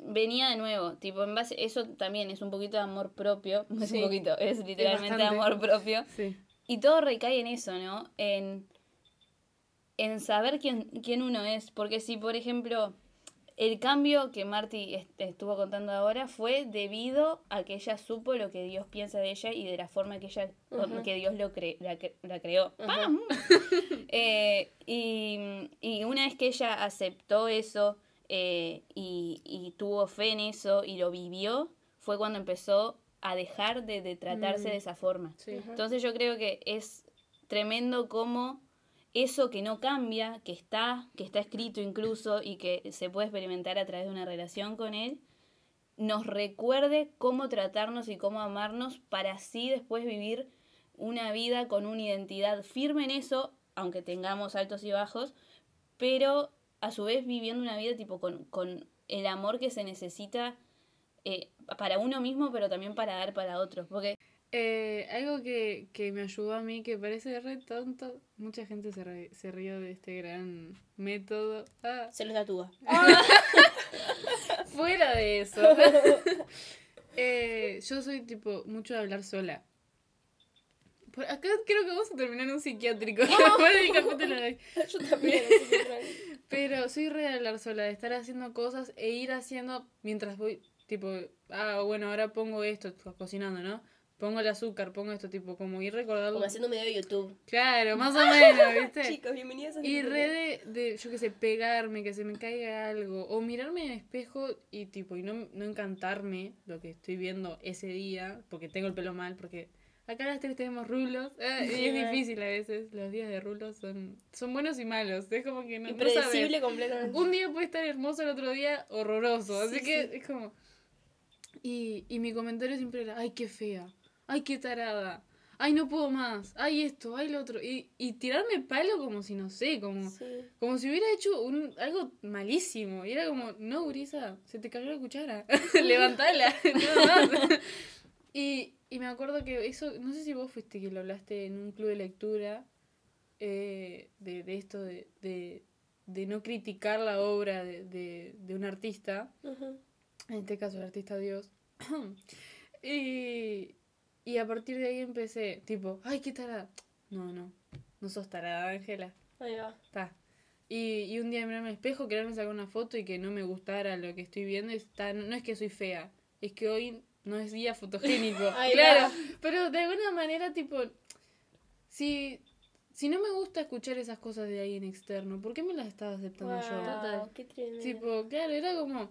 venía de nuevo, tipo, en base, eso también es un poquito de amor propio, no es Sí. un poquito, es literalmente amor propio. Sí. Y todo recae en eso, ¿no? En, en saber quién, quién uno es. Porque si, por ejemplo, el cambio que Marty est- estuvo contando ahora fue debido a que ella supo lo que Dios piensa de ella y de la forma que ella que Dios lo cre- la, cre- la creó. Eh, y, y una vez que ella aceptó eso eh, y, y tuvo fe en eso y lo vivió, fue cuando empezó a dejar de, de tratarse Mm. de esa forma. Sí. Entonces yo creo que es tremendo como eso que no cambia, que está, que está escrito incluso y que se puede experimentar a través de una relación con él, nos recuerde cómo tratarnos y cómo amarnos para así después vivir una vida con una identidad firme en eso, aunque tengamos altos y bajos, pero a su vez viviendo una vida tipo con, con el amor que se necesita eh, para uno mismo, pero también para dar para otros. Porque Eh, algo que, que me ayudó a mí, que parece re tonto, mucha gente se, re- se rió de este gran método. Ah, Se los tatúa. fuera de eso. Eh, yo soy tipo mucho de hablar sola. Por acá creo que vamos a terminar en un psiquiátrico. Yo también. Pero soy re de hablar sola, de estar haciendo cosas e ir haciendo mientras voy, tipo, ah, bueno, ahora pongo esto, co- cocinando, ¿no? Pongo el azúcar, pongo esto, tipo, como ir recordando. Como haciendo de YouTube. Claro, más o menos, ¿viste? Chicos, bienvenidos a Y re de, de, yo qué sé, pegarme, que se me caiga algo. O mirarme en el espejo y tipo, y no, no encantarme lo que estoy viendo ese día, porque tengo el pelo mal, porque acá las tres tenemos rulos. eh, y es difícil a veces, los días de rulos son, son buenos y malos. Es como que no, no. Impredecible completamente. Un día puede estar hermoso, el otro día horroroso. Así Sí, que sí. es como. Y, y mi comentario siempre era: ¡ay, qué fea! ¡Ay, qué tarada! ay, no puedo más, ay, esto, ay, lo otro. Y, y tirarme palo como si, no sé, como, Sí. como si hubiera hecho un, algo malísimo. Y era como, no, Gurisa, se te cayó la cuchara, levantala, más. Y, y me acuerdo que eso, no sé si vos fuiste que lo hablaste en un club de lectura, eh, de, de esto de, de, de no criticar la obra de, un artista, en este caso el artista Dios. y, y a partir de ahí empecé, tipo, ay, qué tarada. No, no, no sos tarada, Ángela. Ahí va. Está. Y, y un día mirarme al espejo, quererme sacar una foto y que no me gustara lo que estoy viendo, está, no es que soy fea, es que hoy no es día fotogénico. Ahí claro, va. pero de alguna manera, tipo, si, si no me gusta escuchar esas cosas de ahí en externo, ¿por qué me las estaba aceptando yo? Wow, qué tremendo. Tipo, claro, era como.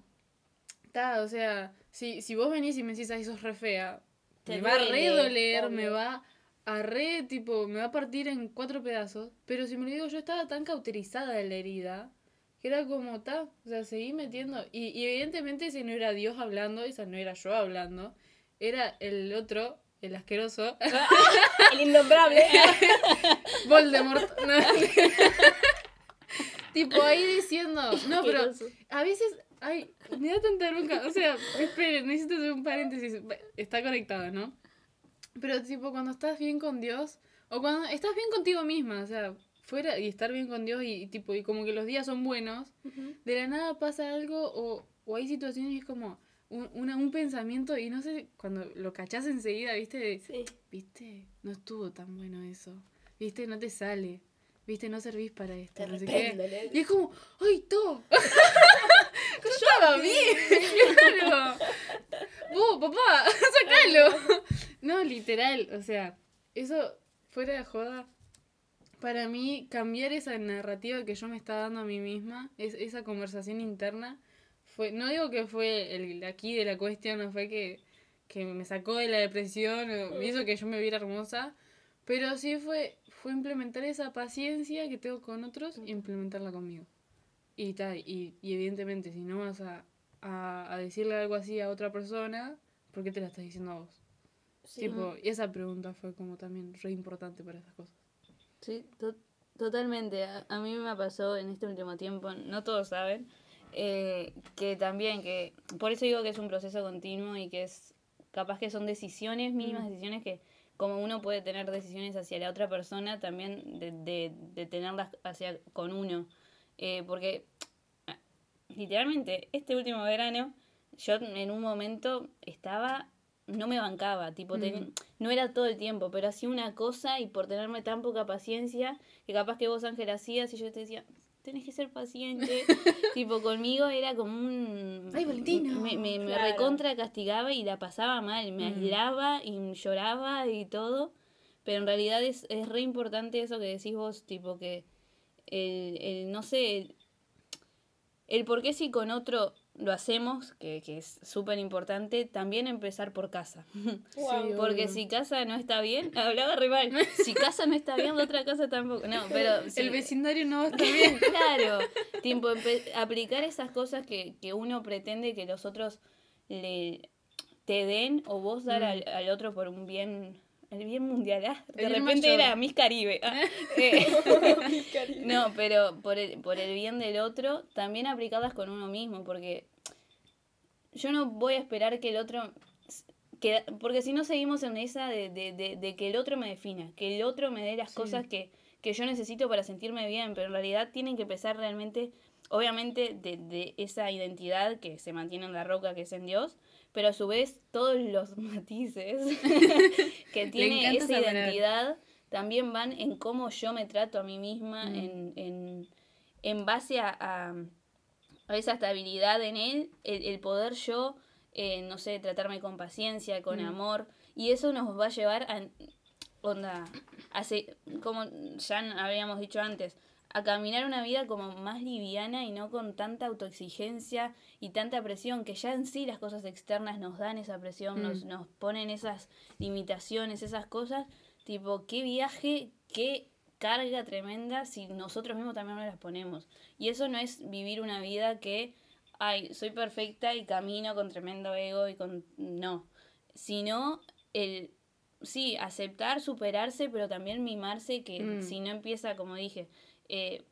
Ta, o sea, si, si vos venís y me decís, ay, sos re fea, Te me va a re doler, me va a re, tipo, me va a partir en cuatro pedazos. Pero si me lo digo, yo estaba tan cauterizada de la herida que era como, ta, o sea, seguí metiendo. Y, y evidentemente ese no era Dios hablando, esa no era yo hablando, era el otro, el asqueroso, El innombrable. Voldemort. Tipo ahí diciendo, no, pero a veces, ay, me da tanta bronca. O sea, esperen, necesito hacer un paréntesis. Está conectado, ¿no? Pero tipo, cuando estás bien con Dios, o cuando estás bien contigo misma, o sea, fuera y estar bien con Dios y, y tipo, y como que los días son buenos, de la nada pasa algo o, o hay situaciones y es como un, una- un pensamiento y no sé, cuando lo cachás enseguida, ¿viste? De, Sí. ¿Viste? No estuvo tan bueno eso. ¿Viste? No te sale. ¿Viste? No servís para esto. No sé qué. Y es como, ¡ay, todo! Yo bien, claro. Vos, papá, sacalo. No, literal, o sea, eso fuera de joda. Para mí, cambiar esa narrativa que yo me estaba dando a mí misma, es, esa conversación interna, fue, no digo que fue el aquí de la cuestión, no fue que, que me sacó de la depresión o me hizo que yo me viera hermosa, pero sí fue, fue implementar esa paciencia que tengo con otros y implementarla conmigo. Y, ta, y, y evidentemente, si no vas a, a, a decirle algo así a otra persona, ¿por qué te la estás diciendo a vos? Sí. Tipo, y esa pregunta fue como también re importante para esas cosas. Sí, to- totalmente. A, a mí me pasó en este último tiempo, no todos saben, eh, que también, que por eso digo que es un proceso continuo y que es capaz que son decisiones, mínimas Mm. decisiones que como uno puede tener decisiones hacia la otra persona, también de, de, de tenerlas hacia con uno. Eh, porque ah, literalmente este último verano yo en un momento estaba no me bancaba, tipo, ten- Mm. no era todo el tiempo, pero hacía una cosa y por tenerme tan poca paciencia, que capaz que vos, Ángel, hacías y yo te decía, tenés que ser paciente, tipo, conmigo era como un... Ay, Valentina. Me, me, recontra castigaba y la pasaba mal, me Mm. aislaba y lloraba y todo, pero en realidad es, es re importante eso que decís vos, tipo, que el, el no sé, el, el por qué si con otro lo hacemos, que, que es súper importante, también empezar por casa. Wow. Porque si casa no está bien, hablaba re mal. Si casa no está bien, la otra casa tampoco. No, pero si- El vecindario no estar bien. Claro, tipo, aplicar esas cosas que, que uno pretende que los otros le te den o vos dar Mm. al, al otro por un bien, el bien mundial. ah, de El repente mayor. era Miss Caribe. ah, eh, no, pero por el, por el bien del otro, también aplicarlas con uno mismo, porque yo no voy a esperar que el otro... Que, porque si no seguimos en esa de, de, de, de que el otro me defina, que el otro me dé las Sí. cosas que, que yo necesito para sentirme bien, pero en realidad tienen que empezar realmente, obviamente, de, de esa identidad que se mantiene en la roca, que es en Dios, pero a su vez todos los matices que tiene esa identidad también van en cómo yo me trato a mí misma, Mm. en, en, en base a, a, a esa estabilidad en él, el, el poder yo, eh, no sé, tratarme con paciencia, con Mm. amor, y eso nos va a llevar a, onda, a se- como ya habíamos dicho antes, a caminar una vida como más liviana y no con tanta autoexigencia y tanta presión, que ya en sí las cosas externas nos dan esa presión, Mm. nos, nos ponen esas limitaciones, esas cosas, tipo, qué viaje, qué carga tremenda si nosotros mismos también nos las ponemos. Y eso no es vivir una vida que, ay, soy perfecta y camino con tremendo ego y con... No, sino el sí, aceptar, superarse, pero también mimarse, que Mm. si no empieza, como dije, eh,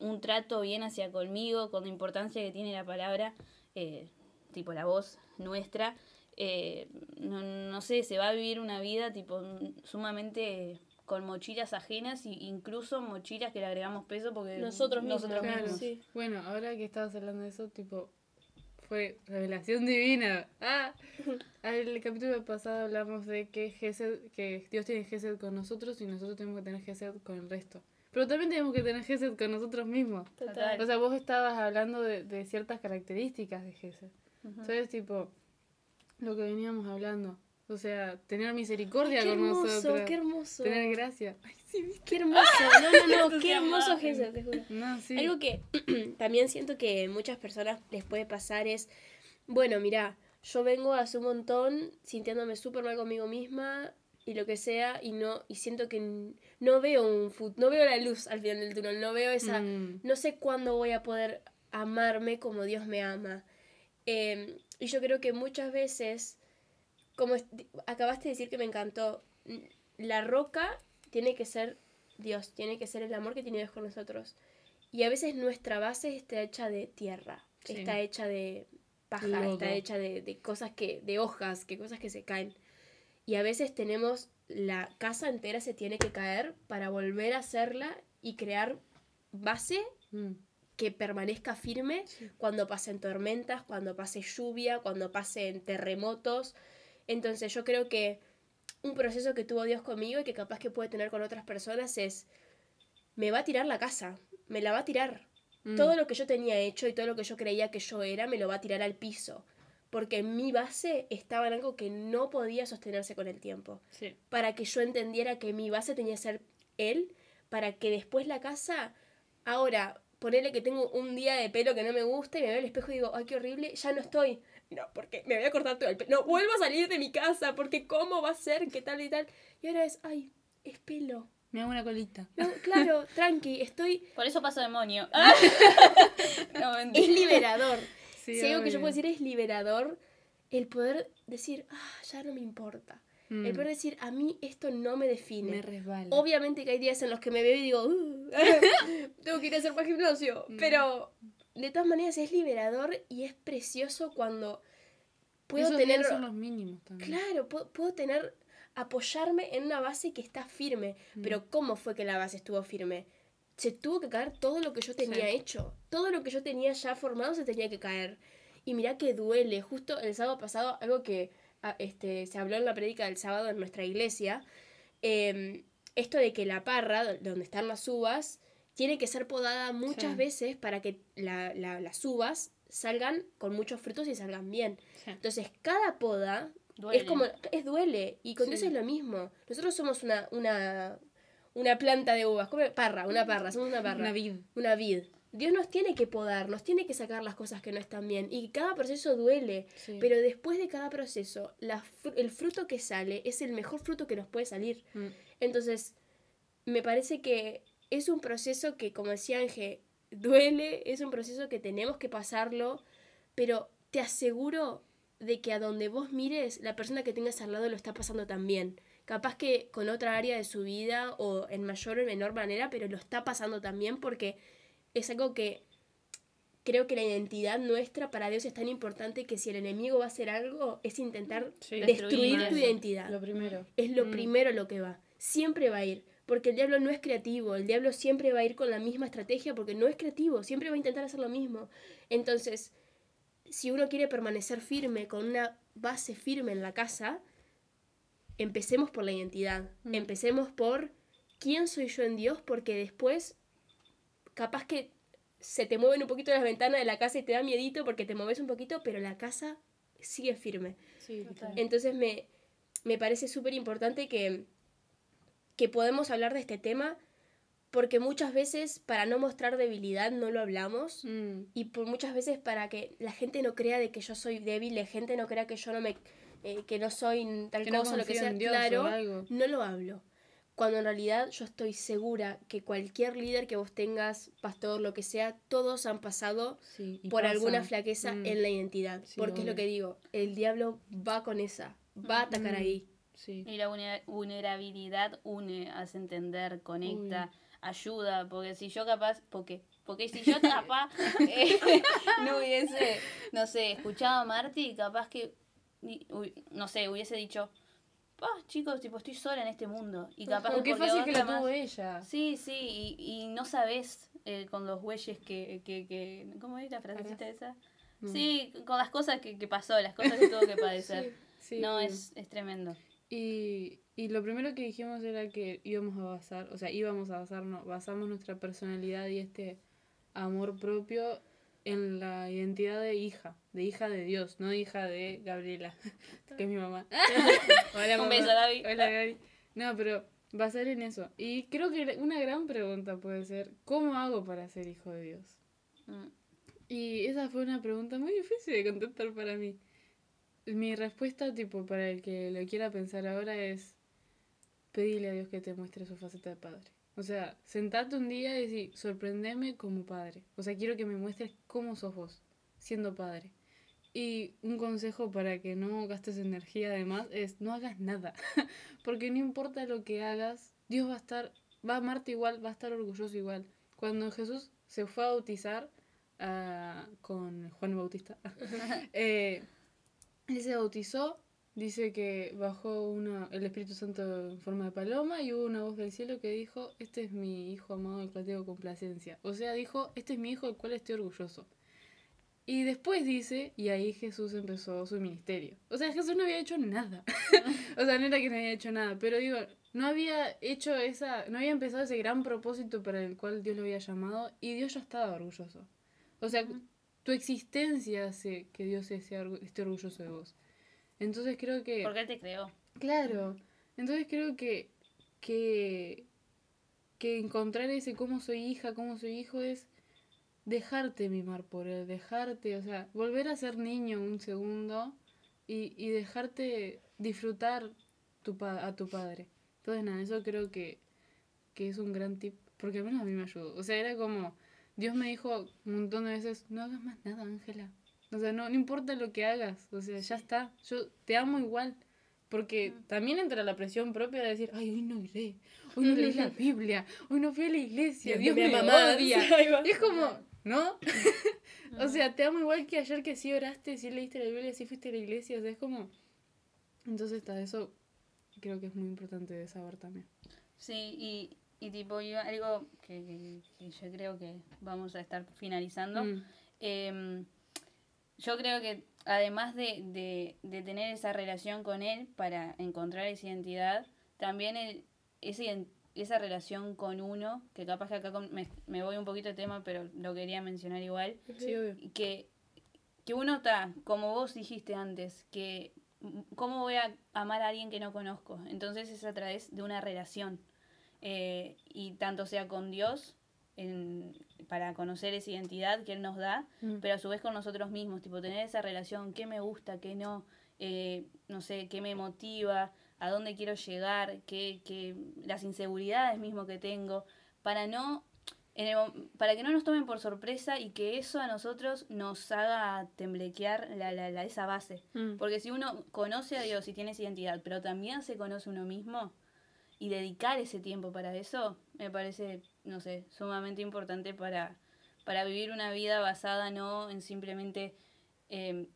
un trato bien hacia conmigo, con la importancia que tiene la palabra, eh, tipo la voz nuestra, eh, no, no sé, se va a vivir una vida tipo sumamente con mochilas ajenas e incluso mochilas que le agregamos peso porque Nosotros mismos, nosotros Claro. mismos. Sí. Bueno, ahora que estabas hablando de eso, tipo, fue revelación divina. Ah, el capítulo pasado hablamos de que Gesed, que Dios tiene Gesed con nosotros y nosotros tenemos que tener Gesed con el resto. Pero también tenemos que tener Gesed con nosotros mismos. Total. O sea, vos estabas hablando de, de ciertas características de Gesed. Ujú. ¿Sabes? Tipo, lo que veníamos hablando. O sea, tener misericordia Qué con hermoso, nosotros. qué hermoso. Tener gracia. Ay, sí, ¿viste? Qué hermoso. No, no, no, qué hermoso. Jesús, te juro. No, sí. Algo que también siento que muchas personas les puede pasar es, bueno, mira, yo vengo hace un montón sintiéndome súper mal conmigo misma y lo que sea y no y siento que no veo un fut- no veo la luz al final del túnel, no veo esa Mm. no sé cuándo voy a poder amarme como Dios me ama. Eh, y yo creo que muchas veces, como acabaste de decir que me encantó, la roca tiene que ser Dios, tiene que ser el amor que tiene Dios con nosotros. Y a veces nuestra base está hecha de tierra, Sí. está hecha de paja, Lodo. está hecha de, de cosas que, de hojas, que cosas que se caen. Y a veces tenemos, la casa entera se tiene que caer para volver a hacerla y crear base Mm. que permanezca firme cuando pasen tormentas, cuando pase lluvia, cuando pasen terremotos. Entonces yo creo que un proceso que tuvo Dios conmigo y que capaz que puede tener con otras personas es, me va a tirar la casa, me la va a tirar. Mm. Todo lo que yo tenía hecho y todo lo que yo creía que yo era, me lo va a tirar al piso. Porque mi base estaba en algo que no podía sostenerse con el tiempo Sí. para que yo entendiera que mi base tenía que ser él, para que después la casa, ahora, ponerle que tengo un día de pelo que no me gusta y me veo al espejo y digo, ay, qué horrible, ya no estoy. No, porque me voy a cortar todo el pelo. No, vuelvo a salir de mi casa, porque cómo va a ser, qué tal y tal. Y ahora es, ay, es pelo. Me hago una colita. No, claro, tranqui, estoy... Por eso paso demonio. no, Es liberador. Sí, si algo que yo puedo decir es liberador, el poder decir, ah, ya no me importa. Mm. El poder decir, a mí esto no me define. Me resbala. Obviamente que hay días en los que me veo y digo, "Uh, tengo que ir a hacer más gimnasio. Mm. Pero de todas maneras es liberador y es precioso cuando puedo Esos tener. son los mínimos también. Claro, puedo, puedo tener. apoyarme en una base que está firme. Mm. Pero ¿cómo fue que la base estuvo firme? Se tuvo que caer todo lo que yo tenía Sí. hecho. Todo lo que yo tenía ya formado se tenía que caer. Y mirá que duele. Justo el sábado pasado, algo que ah, este, se habló en la prédica del sábado en nuestra iglesia, eh, esto de que la parra, do- donde están las uvas, tiene que ser podada muchas Sí. veces para que la- la- las uvas salgan con muchos frutos y salgan bien. Sí. Entonces, cada poda Duele. es como, es duele. Y con Dios es lo mismo. Nosotros somos una, una, una planta de uvas, como parra, una parra, somos una parra Una vid. una vid. Dios nos tiene que podar, nos tiene que sacar las cosas que no están bien. Y cada proceso duele. Sí. Pero después de cada proceso, la fr- el fruto que sale es el mejor fruto que nos puede salir. Mm. Entonces, me parece que es un proceso que, como decía Ángel, duele, es un proceso que tenemos que pasarlo, pero te aseguro de que a donde vos mires, la persona que tengas al lado lo está pasando también. Capaz que con otra área de su vida o en mayor o menor manera, pero lo está pasando también porque es algo que creo que la identidad nuestra para Dios es tan importante que si el enemigo va a hacer algo, es intentar Sí. destruir Destruir tu identidad Lo primero. es lo Mm. primero lo que va. Siempre va a ir. Porque el diablo no es creativo. El diablo siempre va a ir con la misma estrategia porque no es creativo. Siempre va a intentar hacer lo mismo. Entonces, si uno quiere permanecer firme, con una base firme en la casa, empecemos por la identidad. Mm. Empecemos por quién soy yo en Dios porque después, capaz que se te mueven un poquito las ventanas de la casa y te da miedito porque te mueves un poquito, pero la casa sigue firme. Sí. Entonces me, me parece súper importante que, que podemos hablar de este tema porque muchas veces para no mostrar debilidad no lo hablamos Mm. y por muchas veces para que la gente no crea de que yo soy débil, la gente no crea que yo no me eh, que no soy tal Que no cosa, lo que sea, Dios claro, no lo hablo. Cuando en realidad yo estoy segura que cualquier líder que vos tengas, pastor, lo que sea, todos han pasado Sí, por pasa. alguna flaqueza Mm. en la identidad. Sí, porque es lo que digo, el diablo va con esa, va a atacar Mm. ahí. Sí. Y la vulnera- vulnerabilidad une, hace entender, conecta, ayuda, porque si yo capaz, porque, porque si yo capaz eh, no hubiese, no sé, escuchado a Marty, capaz que, no sé, hubiese dicho, ah, chicos, tipo, estoy sola en este mundo. Y capaz porque fácil que más- tuvo ella. Sí, sí, y, y no sabes eh, con los bueyes que, que, que, ¿cómo es la frasecita esa? No. Sí, con las cosas que, que pasó, las cosas que tuvo que padecer. Sí, no, obvio. es, es tremendo. Y, y lo primero que dijimos era que íbamos a basar, o sea, íbamos a basarnos, basamos nuestra personalidad y este amor propio en la identidad de hija, de hija de Dios, no hija de Gabriela, que es mi mamá. Hola, Un mamá. beso, Gaby. Hola, Gaby. No, pero basar en eso. Y creo que una gran pregunta puede ser, ¿cómo hago para ser hijo de Dios? Mm. Y esa fue una pregunta muy difícil de contestar para mí. Mi respuesta, tipo, para el que lo quiera pensar ahora es pedirle a Dios que te muestre su faceta de padre. O sea, sentate un día y decir, sorprendeme como padre. O sea, quiero que me muestres cómo sos vos, siendo padre. Y un consejo para que no gastes energía además es no hagas nada. Porque no importa lo que hagas, Dios va a estar, va a amarte igual, va a estar orgulloso igual. Cuando Jesús se fue a bautizar ah, con Juan Bautista, eh, él se bautizó, dice que bajó una, el Espíritu Santo en forma de paloma y hubo una voz del cielo que dijo, este es mi hijo amado del cual tengo complacencia. O sea, dijo, este es mi hijo del cual estoy orgulloso. Y después dice, y ahí Jesús empezó su ministerio. O sea, Jesús no había hecho nada. o sea, no era que no había hecho nada, pero digo, no había hecho esa, no había empezado ese gran propósito para el cual Dios lo había llamado y Dios ya estaba orgulloso. O sea, tu existencia hace que Dios esté orgulloso de vos. Entonces creo que... Porque él te creó. Claro. Entonces creo que, que, que encontrar ese cómo soy hija, cómo soy hijo es dejarte mimar por él, dejarte, o sea, volver a ser niño un segundo y, y dejarte disfrutar tu pa- a tu padre. Entonces nada, eso creo que, que es un gran tip, porque al menos a mí me ayudó. O sea, era como, Dios me dijo un montón de veces, no hagas más nada, Ángela. O sea, no, no importa lo que hagas, o sea, ya está, yo te amo igual. Porque también entra la presión propia de decir, ay, hoy no iré, hoy no leí la Biblia, hoy no fui a la iglesia, Dios, Dios me ama. odia. Es como, ¿no? o sea, te amo igual que ayer que sí oraste, sí leíste la Biblia, sí fuiste a la iglesia, o sea, es como... Entonces está, eso creo que es muy importante de saber también. Sí, y, y tipo, yo algo que, que- que yo creo que vamos a estar finalizando. Mm. Em, yo creo que además de, de, de tener esa relación con él para encontrar esa identidad, también el, ese esa relación con uno, que capaz que acá con- me, me voy un poquito de tema, pero lo quería mencionar igual, Sí, que, que uno está, como vos dijiste antes, que cómo voy a amar a alguien que no conozco. Entonces es a través de una relación. Eh, y tanto sea con Dios, en- para conocer esa identidad que Él nos da, Mm. pero a su vez con nosotros mismos, tipo tener esa relación, qué me gusta, qué no, eh, no sé, qué me motiva, a dónde quiero llegar, qué, qué, las inseguridades mismo que tengo, para no en el para que no nos tomen por sorpresa y que eso a nosotros nos haga temblequear la, la, la- esa base. Mm. Porque si uno conoce a Dios y tiene esa identidad, pero también se conoce uno mismo y dedicar ese tiempo para eso, me parece, no sé, sumamente importante para, para vivir una vida basada no en simplemente, eh,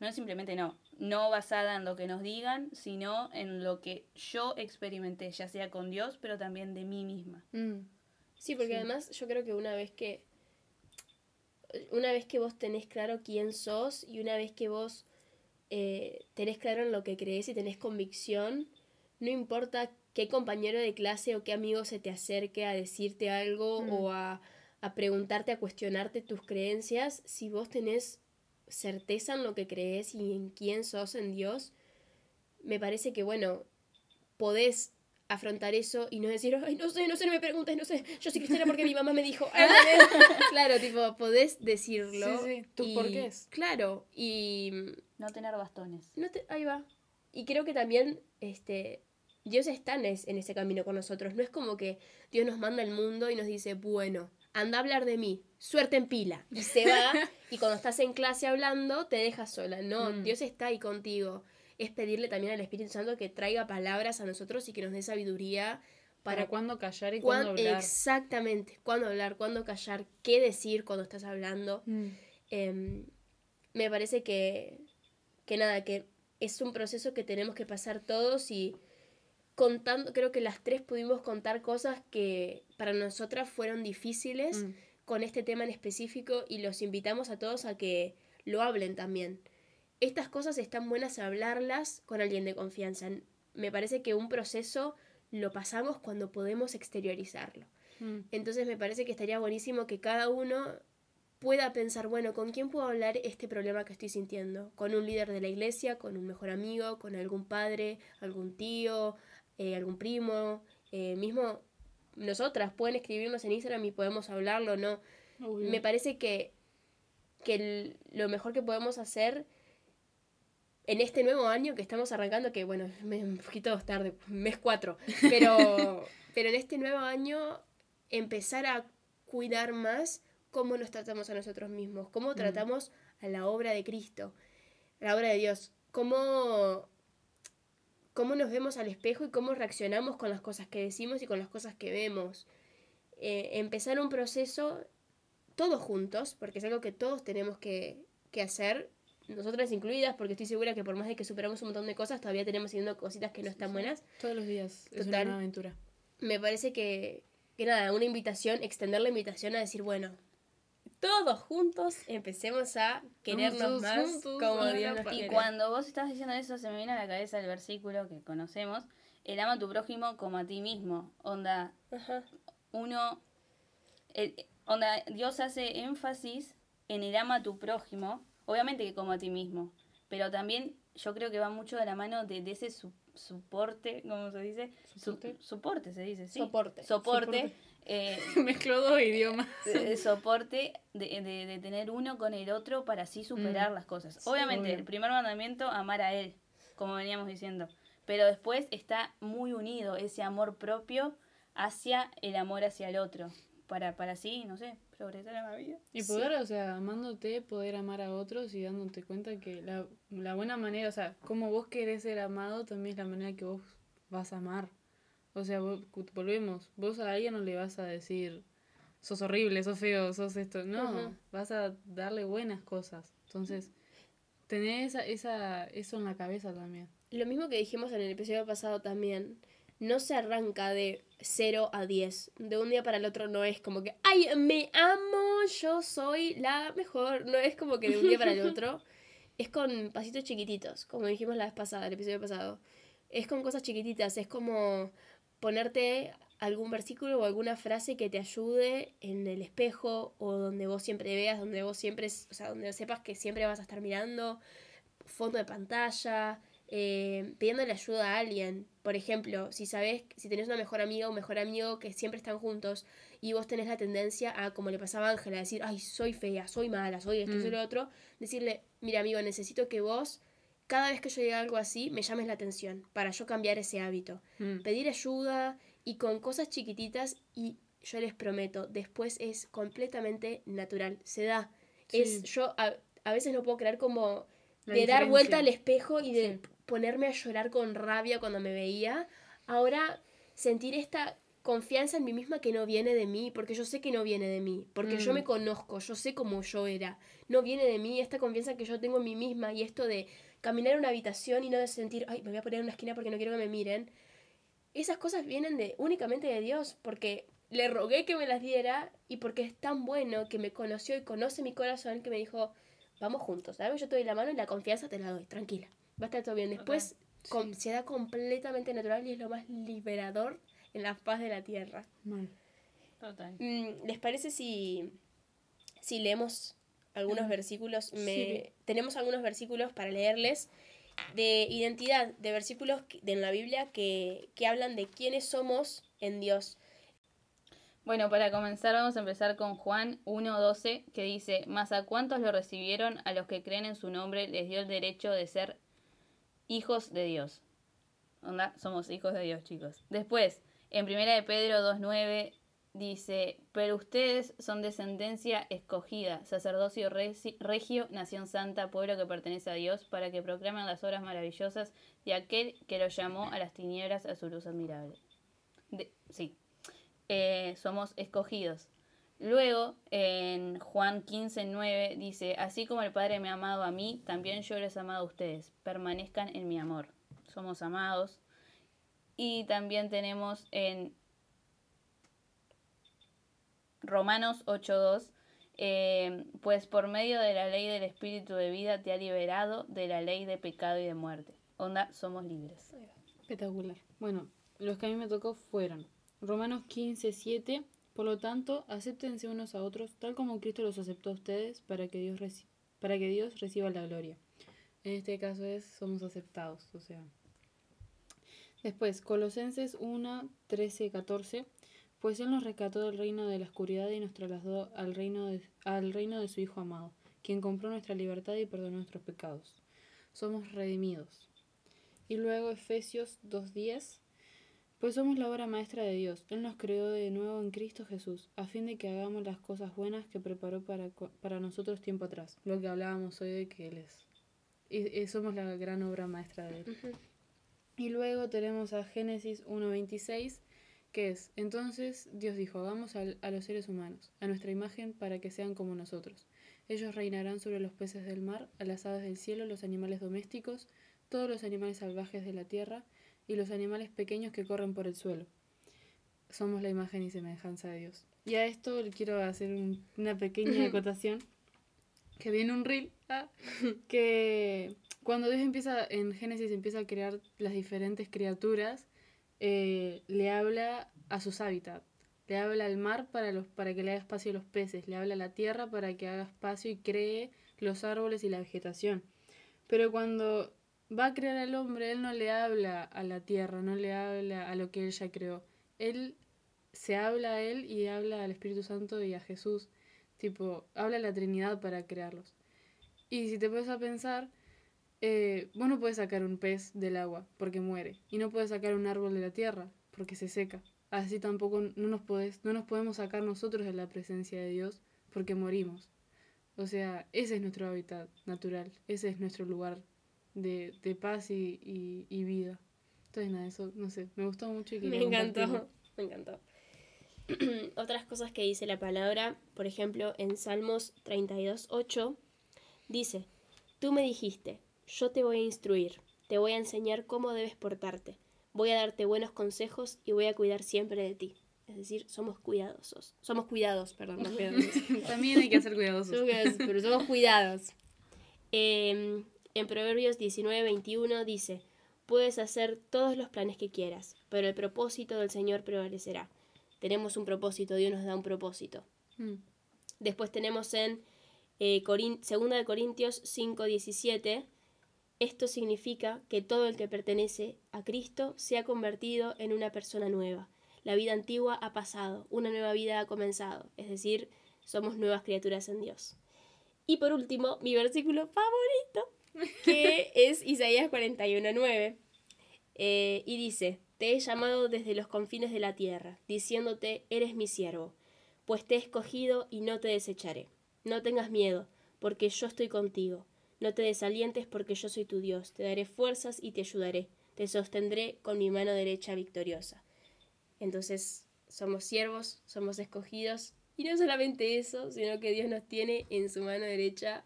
no es simplemente no, no basada en lo que nos digan, sino en lo que yo experimenté, ya sea con Dios, pero también de mí misma. Mm. Sí, porque Sí. además yo creo que una vez que una vez que vos tenés claro quién sos y una vez que vos eh, tenés claro en lo que crees y tenés convicción, no importa qué compañero de clase o qué amigo se te acerque a decirte algo Mm. o a, a preguntarte, a cuestionarte tus creencias, si vos tenés certeza en lo que crees y en quién sos en Dios, me parece que, bueno, podés afrontar eso y no decir, ay, no sé, no sé, no me preguntes, no sé, yo soy cristiana porque mi mamá me dijo. claro, tipo, podés decirlo. Sí, sí, tus y- porqués. Claro, y No tener bastones. no te, ahí va. Y creo que también este, Dios está en, es- en ese camino con nosotros. No es como que Dios nos manda al mundo y nos dice, bueno, anda a hablar de mí, suerte en pila. Y se va, y cuando estás en clase hablando, te deja sola. No, Mm. Dios está ahí contigo. es pedirle también al Espíritu Santo que traiga palabras a nosotros y que nos dé sabiduría Para, para, cuándo callar y cuán- cuándo hablar. Exactamente, cuándo hablar, cuándo callar, qué decir cuando estás hablando. Mm. Em, me parece que, que nada, que es un proceso que tenemos que pasar todos y contando, creo que las tres pudimos contar cosas que para nosotras fueron difíciles Mm. con este tema en específico y los invitamos a todos a que lo hablen también. Estas cosas están buenas hablarlas con alguien de confianza. Me parece que un proceso lo pasamos cuando podemos exteriorizarlo. Mm. Entonces me parece que estaría buenísimo que cada uno pueda pensar, bueno, ¿con quién puedo hablar este problema que estoy sintiendo? ¿Con un líder de la iglesia? ¿Con un mejor amigo? ¿Con algún padre? ¿Algún tío? Eh, ¿Algún primo? Eh, mismo nosotras pueden escribirnos en Instagram y podemos hablarlo, ¿no? Obvio. Me parece que, que el- lo mejor que podemos hacer en este nuevo año que estamos arrancando, que bueno, es un poquito tarde, mes 4, pero, pero en este nuevo año empezar a cuidar más cómo nos tratamos a nosotros mismos, cómo tratamos a la obra de Cristo, a la obra de Dios, cómo, cómo nos vemos al espejo y cómo reaccionamos con las cosas que decimos y con las cosas que vemos. Eh, empezar un proceso todos juntos, porque es algo que todos tenemos que, que hacer, nosotras incluidas, porque estoy segura que por más de que superamos un montón de cosas, todavía tenemos haciendo cositas que no están buenas. Todos los días. Es una Total. nueva aventura. Me parece que, que nada, una invitación, extender la invitación a decir, bueno, todos juntos empecemos a querernos todos más juntos, como Dios nos. Y cuando vos estás diciendo eso, se me viene a la cabeza el versículo que conocemos, el ama a tu prójimo como a ti mismo. Onda, Ajá. uno, el- onda, Dios hace énfasis en el ama a tu prójimo, obviamente que como a ti mismo, pero también yo creo que va mucho de la mano de, de ese su- soporte, ¿cómo se dice? Su- ¿Soporte? soporte se dice, sí. Soporte. Soporte. Soporte. Eh, Mezcló dos idiomas. de- soporte de, de- de tener uno con el otro para así superar Mm. las cosas. Sí, Obviamente, obvio. el primer mandamiento, amar a él, como veníamos diciendo. Pero después está muy unido ese amor propio hacia el amor hacia el otro. Para, para así, no sé, progresar en la vida. Y poder, o sea, amándote, poder amar a otros y dándote cuenta que la, la buena manera, o sea, como vos querés ser amado, también es la manera que vos vas a amar. O sea, vos- volvemos, vos a alguien no le vas a decir, sos horrible, sos feo, sos esto. No, vas a darle buenas cosas. Entonces, tener esa, esa, eso en la cabeza también. Lo mismo que dijimos en el episodio pasado también, no se arranca de 0 a 10. De un día para el otro no es como que, ay, me amo, yo soy la mejor. No es como que de un día para el otro. Es con pasitos chiquititos, como dijimos la vez pasada, el episodio pasado. Es con cosas chiquititas, es como ponerte algún versículo o alguna frase que te ayude en el espejo o donde vos siempre veas, donde vos siempre, o sea, donde sepas que siempre vas a estar mirando, fondo de pantalla, eh, pidiéndole ayuda a alguien. Por ejemplo, si sabes, si tenés una mejor amiga o un mejor amigo que siempre están juntos y vos tenés la tendencia a, como le pasaba a Ángela, decir, ay, soy fea, soy mala, soy esto, soy Mm. lo otro, decirle, mira amigo, necesito que vos, cada vez que yo diga algo así, me llames la atención para yo cambiar ese hábito. Mm. Pedir ayuda y con cosas chiquititas y yo les prometo, después es completamente natural, se da. Sí. Es, yo a, a veces no puedo creer como La de dar vuelta al espejo y de Sí. ponerme a llorar con rabia cuando me veía. Ahora sentir esta confianza en mí misma que no viene de mí, porque yo sé que no viene de mí, porque yo Mm. me conozco, yo sé cómo yo era. No viene de mí esta confianza que yo tengo en mí misma y esto de caminar en una habitación y no de sentir, ay, me voy a poner en una esquina porque no quiero que me miren. Esas cosas vienen de únicamente de Dios, porque le rogué que me las diera y porque es tan bueno que me conoció y conoce mi corazón que me dijo, vamos juntos, ¿sabes? Yo te doy la mano y la confianza te la doy, tranquila, va a estar todo bien. Después se da completamente natural y es lo más liberador en la paz de la tierra. Mal. Total. Mm, ¿Les parece si, si leemos algunos Mm, versículos? Me, sí. Tenemos algunos versículos para leerles de identidad, de versículos de en la Biblia que, que hablan de quiénes somos en Dios. Bueno, para comenzar vamos a empezar con Juan 1.12 que dice, Mas a cuántos lo recibieron, a los que creen en su nombre, les dio el derecho de ser hijos de Dios. Onda, somos hijos de Dios, chicos. Después, en primera de Pedro 2.9 dice, pero ustedes son descendencia escogida, sacerdocio regi- regio, nación santa, pueblo que pertenece a Dios, para que proclamen las obras maravillosas de aquel que los llamó a las tinieblas a su luz admirable. Sí, Eh, somos escogidos. Luego, en Juan 15, 9, dice, así como el Padre me ha amado a mí, también yo les he amado a ustedes, permanezcan en mi amor. Somos amados. Y también tenemos en Romanos 8.2, eh, pues por medio de la ley del Espíritu de vida te ha liberado de la ley de pecado y de muerte. Onda, somos libres. Espectacular. Bueno, los que a mí me tocó fueron Romanos 15, 7. Por lo tanto, acéptense unos a otros, tal como Cristo los aceptó a ustedes, para que Dios, reci- para que Dios reciba la gloria. En este caso es, somos aceptados, o sea. Después, Colosenses 1, 13, 14. Pues Él nos rescató del reino de la oscuridad y nos trasladó al reino de, al reino de su Hijo amado, quien compró nuestra libertad y perdonó nuestros pecados. Somos redimidos. Y luego Efesios 2.10. Pues somos la obra maestra de Dios. Él nos creó de nuevo en Cristo Jesús, a fin de que hagamos las cosas buenas que preparó para, para nosotros tiempo atrás. Lo que hablábamos hoy de que Él es. Y, y somos la gran obra maestra de Él. Y luego tenemos a Génesis 1.26, que es, entonces Dios dijo, hagamos al- a los seres humanos, a nuestra imagen, para que sean como nosotros. Ellos reinarán sobre los peces del mar, a las aves del cielo, los animales domésticos, todos los animales salvajes de la tierra y los animales pequeños que corren por el suelo. Somos la imagen y semejanza de Dios. Y a esto le quiero hacer un- una pequeña acotación, que viene un reel, ah, que cuando Dios empieza, en Génesis empieza a crear las diferentes criaturas, eh, le habla a sus hábitats. Le habla al mar para, los, para que le haga espacio a los peces, le habla a la tierra para que haga espacio y cree los árboles y la vegetación. Pero cuando va a crear al hombre, él no le habla a la tierra, no le habla a lo que él ya creó. Él se habla a él y habla al Espíritu Santo y a Jesús. Tipo, habla a la Trinidad para crearlos. Y si te pones a pensar, eh, vos no puedes sacar un pez del agua porque muere. Y no puedes sacar un árbol de la tierra porque se seca. Así tampoco no nos, podés, no nos podemos sacar nosotros de la presencia de Dios porque morimos. O sea, ese es nuestro hábitat natural, ese es nuestro lugar de, de paz y, y, y vida. Entonces, nada, eso, no sé, me gustó mucho y Me encantó, me encantó. Otras cosas que dice la palabra, por ejemplo, en Salmos 32, 8, dice, Tú me dijiste, yo te voy a instruir, te voy a enseñar cómo debes portarte, voy a darte buenos consejos y voy a cuidar siempre de ti. Es decir, somos cuidadosos. Somos cuidados, perdón, no cuidadosos. También hay que ser cuidadosos. Somos pero somos cuidados. Eh, en Proverbios 19, 21 dice, puedes hacer todos los planes que quieras, pero el propósito del Señor prevalecerá. Tenemos un propósito, Dios nos da un propósito. Mm. Después tenemos en eh, Corin- 2 de Corintios 5, 17, esto significa que todo el que pertenece a Cristo se ha convertido en una persona nueva. La vida antigua ha pasado, una nueva vida ha comenzado, es decir, somos nuevas criaturas en Dios. Y por último, mi versículo favorito, que es Isaías 41.9, eh, y dice, te he llamado desde los confines de la tierra, diciéndote, eres mi siervo, pues te he escogido y no te desecharé. No tengas miedo, porque yo estoy contigo. No te desalientes, porque yo soy tu Dios. Te daré fuerzas y te ayudaré. Te sostendré con mi mano derecha victoriosa. Entonces, somos siervos, somos escogidos, y no solamente eso, sino que Dios nos tiene en su mano derecha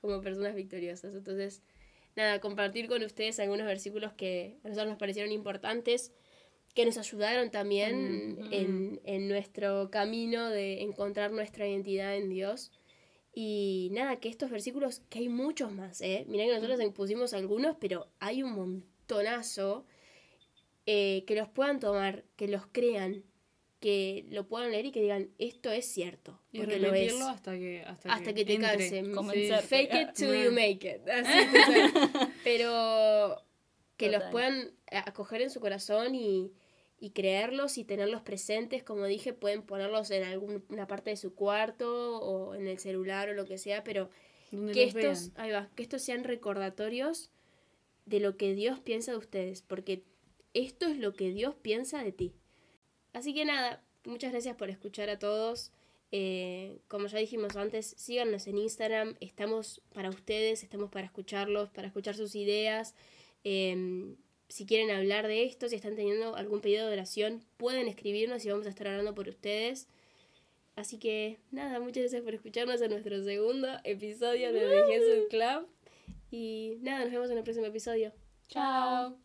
como personas victoriosas. Entonces, nada, compartir con ustedes algunos versículos que a nosotros nos parecieron importantes, que nos ayudaron también en, en nuestro camino de encontrar nuestra identidad en Dios. Y nada, que estos versículos, que hay muchos más, ¿eh? Mirá que nosotros pusimos algunos, pero hay un montonazo eh, que los puedan tomar, que los crean, que lo puedan leer y que digan, esto es cierto. Y Porque lo es. hasta que, hasta Hasta que te canse. Fake it till you make it. Así. Pero que los puedan acoger en su corazón y, y creerlos y tenerlos presentes. Como dije, pueden ponerlos en alguna parte de su cuarto o en el celular o lo que sea, pero que estos, ahí va, que estos sean recordatorios de lo que Dios piensa de ustedes, porque esto es lo que Dios piensa de ti. Así que nada, muchas gracias por escuchar a todos. Eh, como ya dijimos antes, síganos en Instagram. Estamos para ustedes, estamos para escucharlos, para escuchar sus ideas. Em, si quieren hablar de esto, si están teniendo algún pedido de oración, pueden escribirnos y vamos a estar hablando por ustedes. Así que nada, muchas gracias por escucharnos en nuestro segundo episodio de The Jesus Club. Y nada, nos vemos en el próximo episodio. Chao.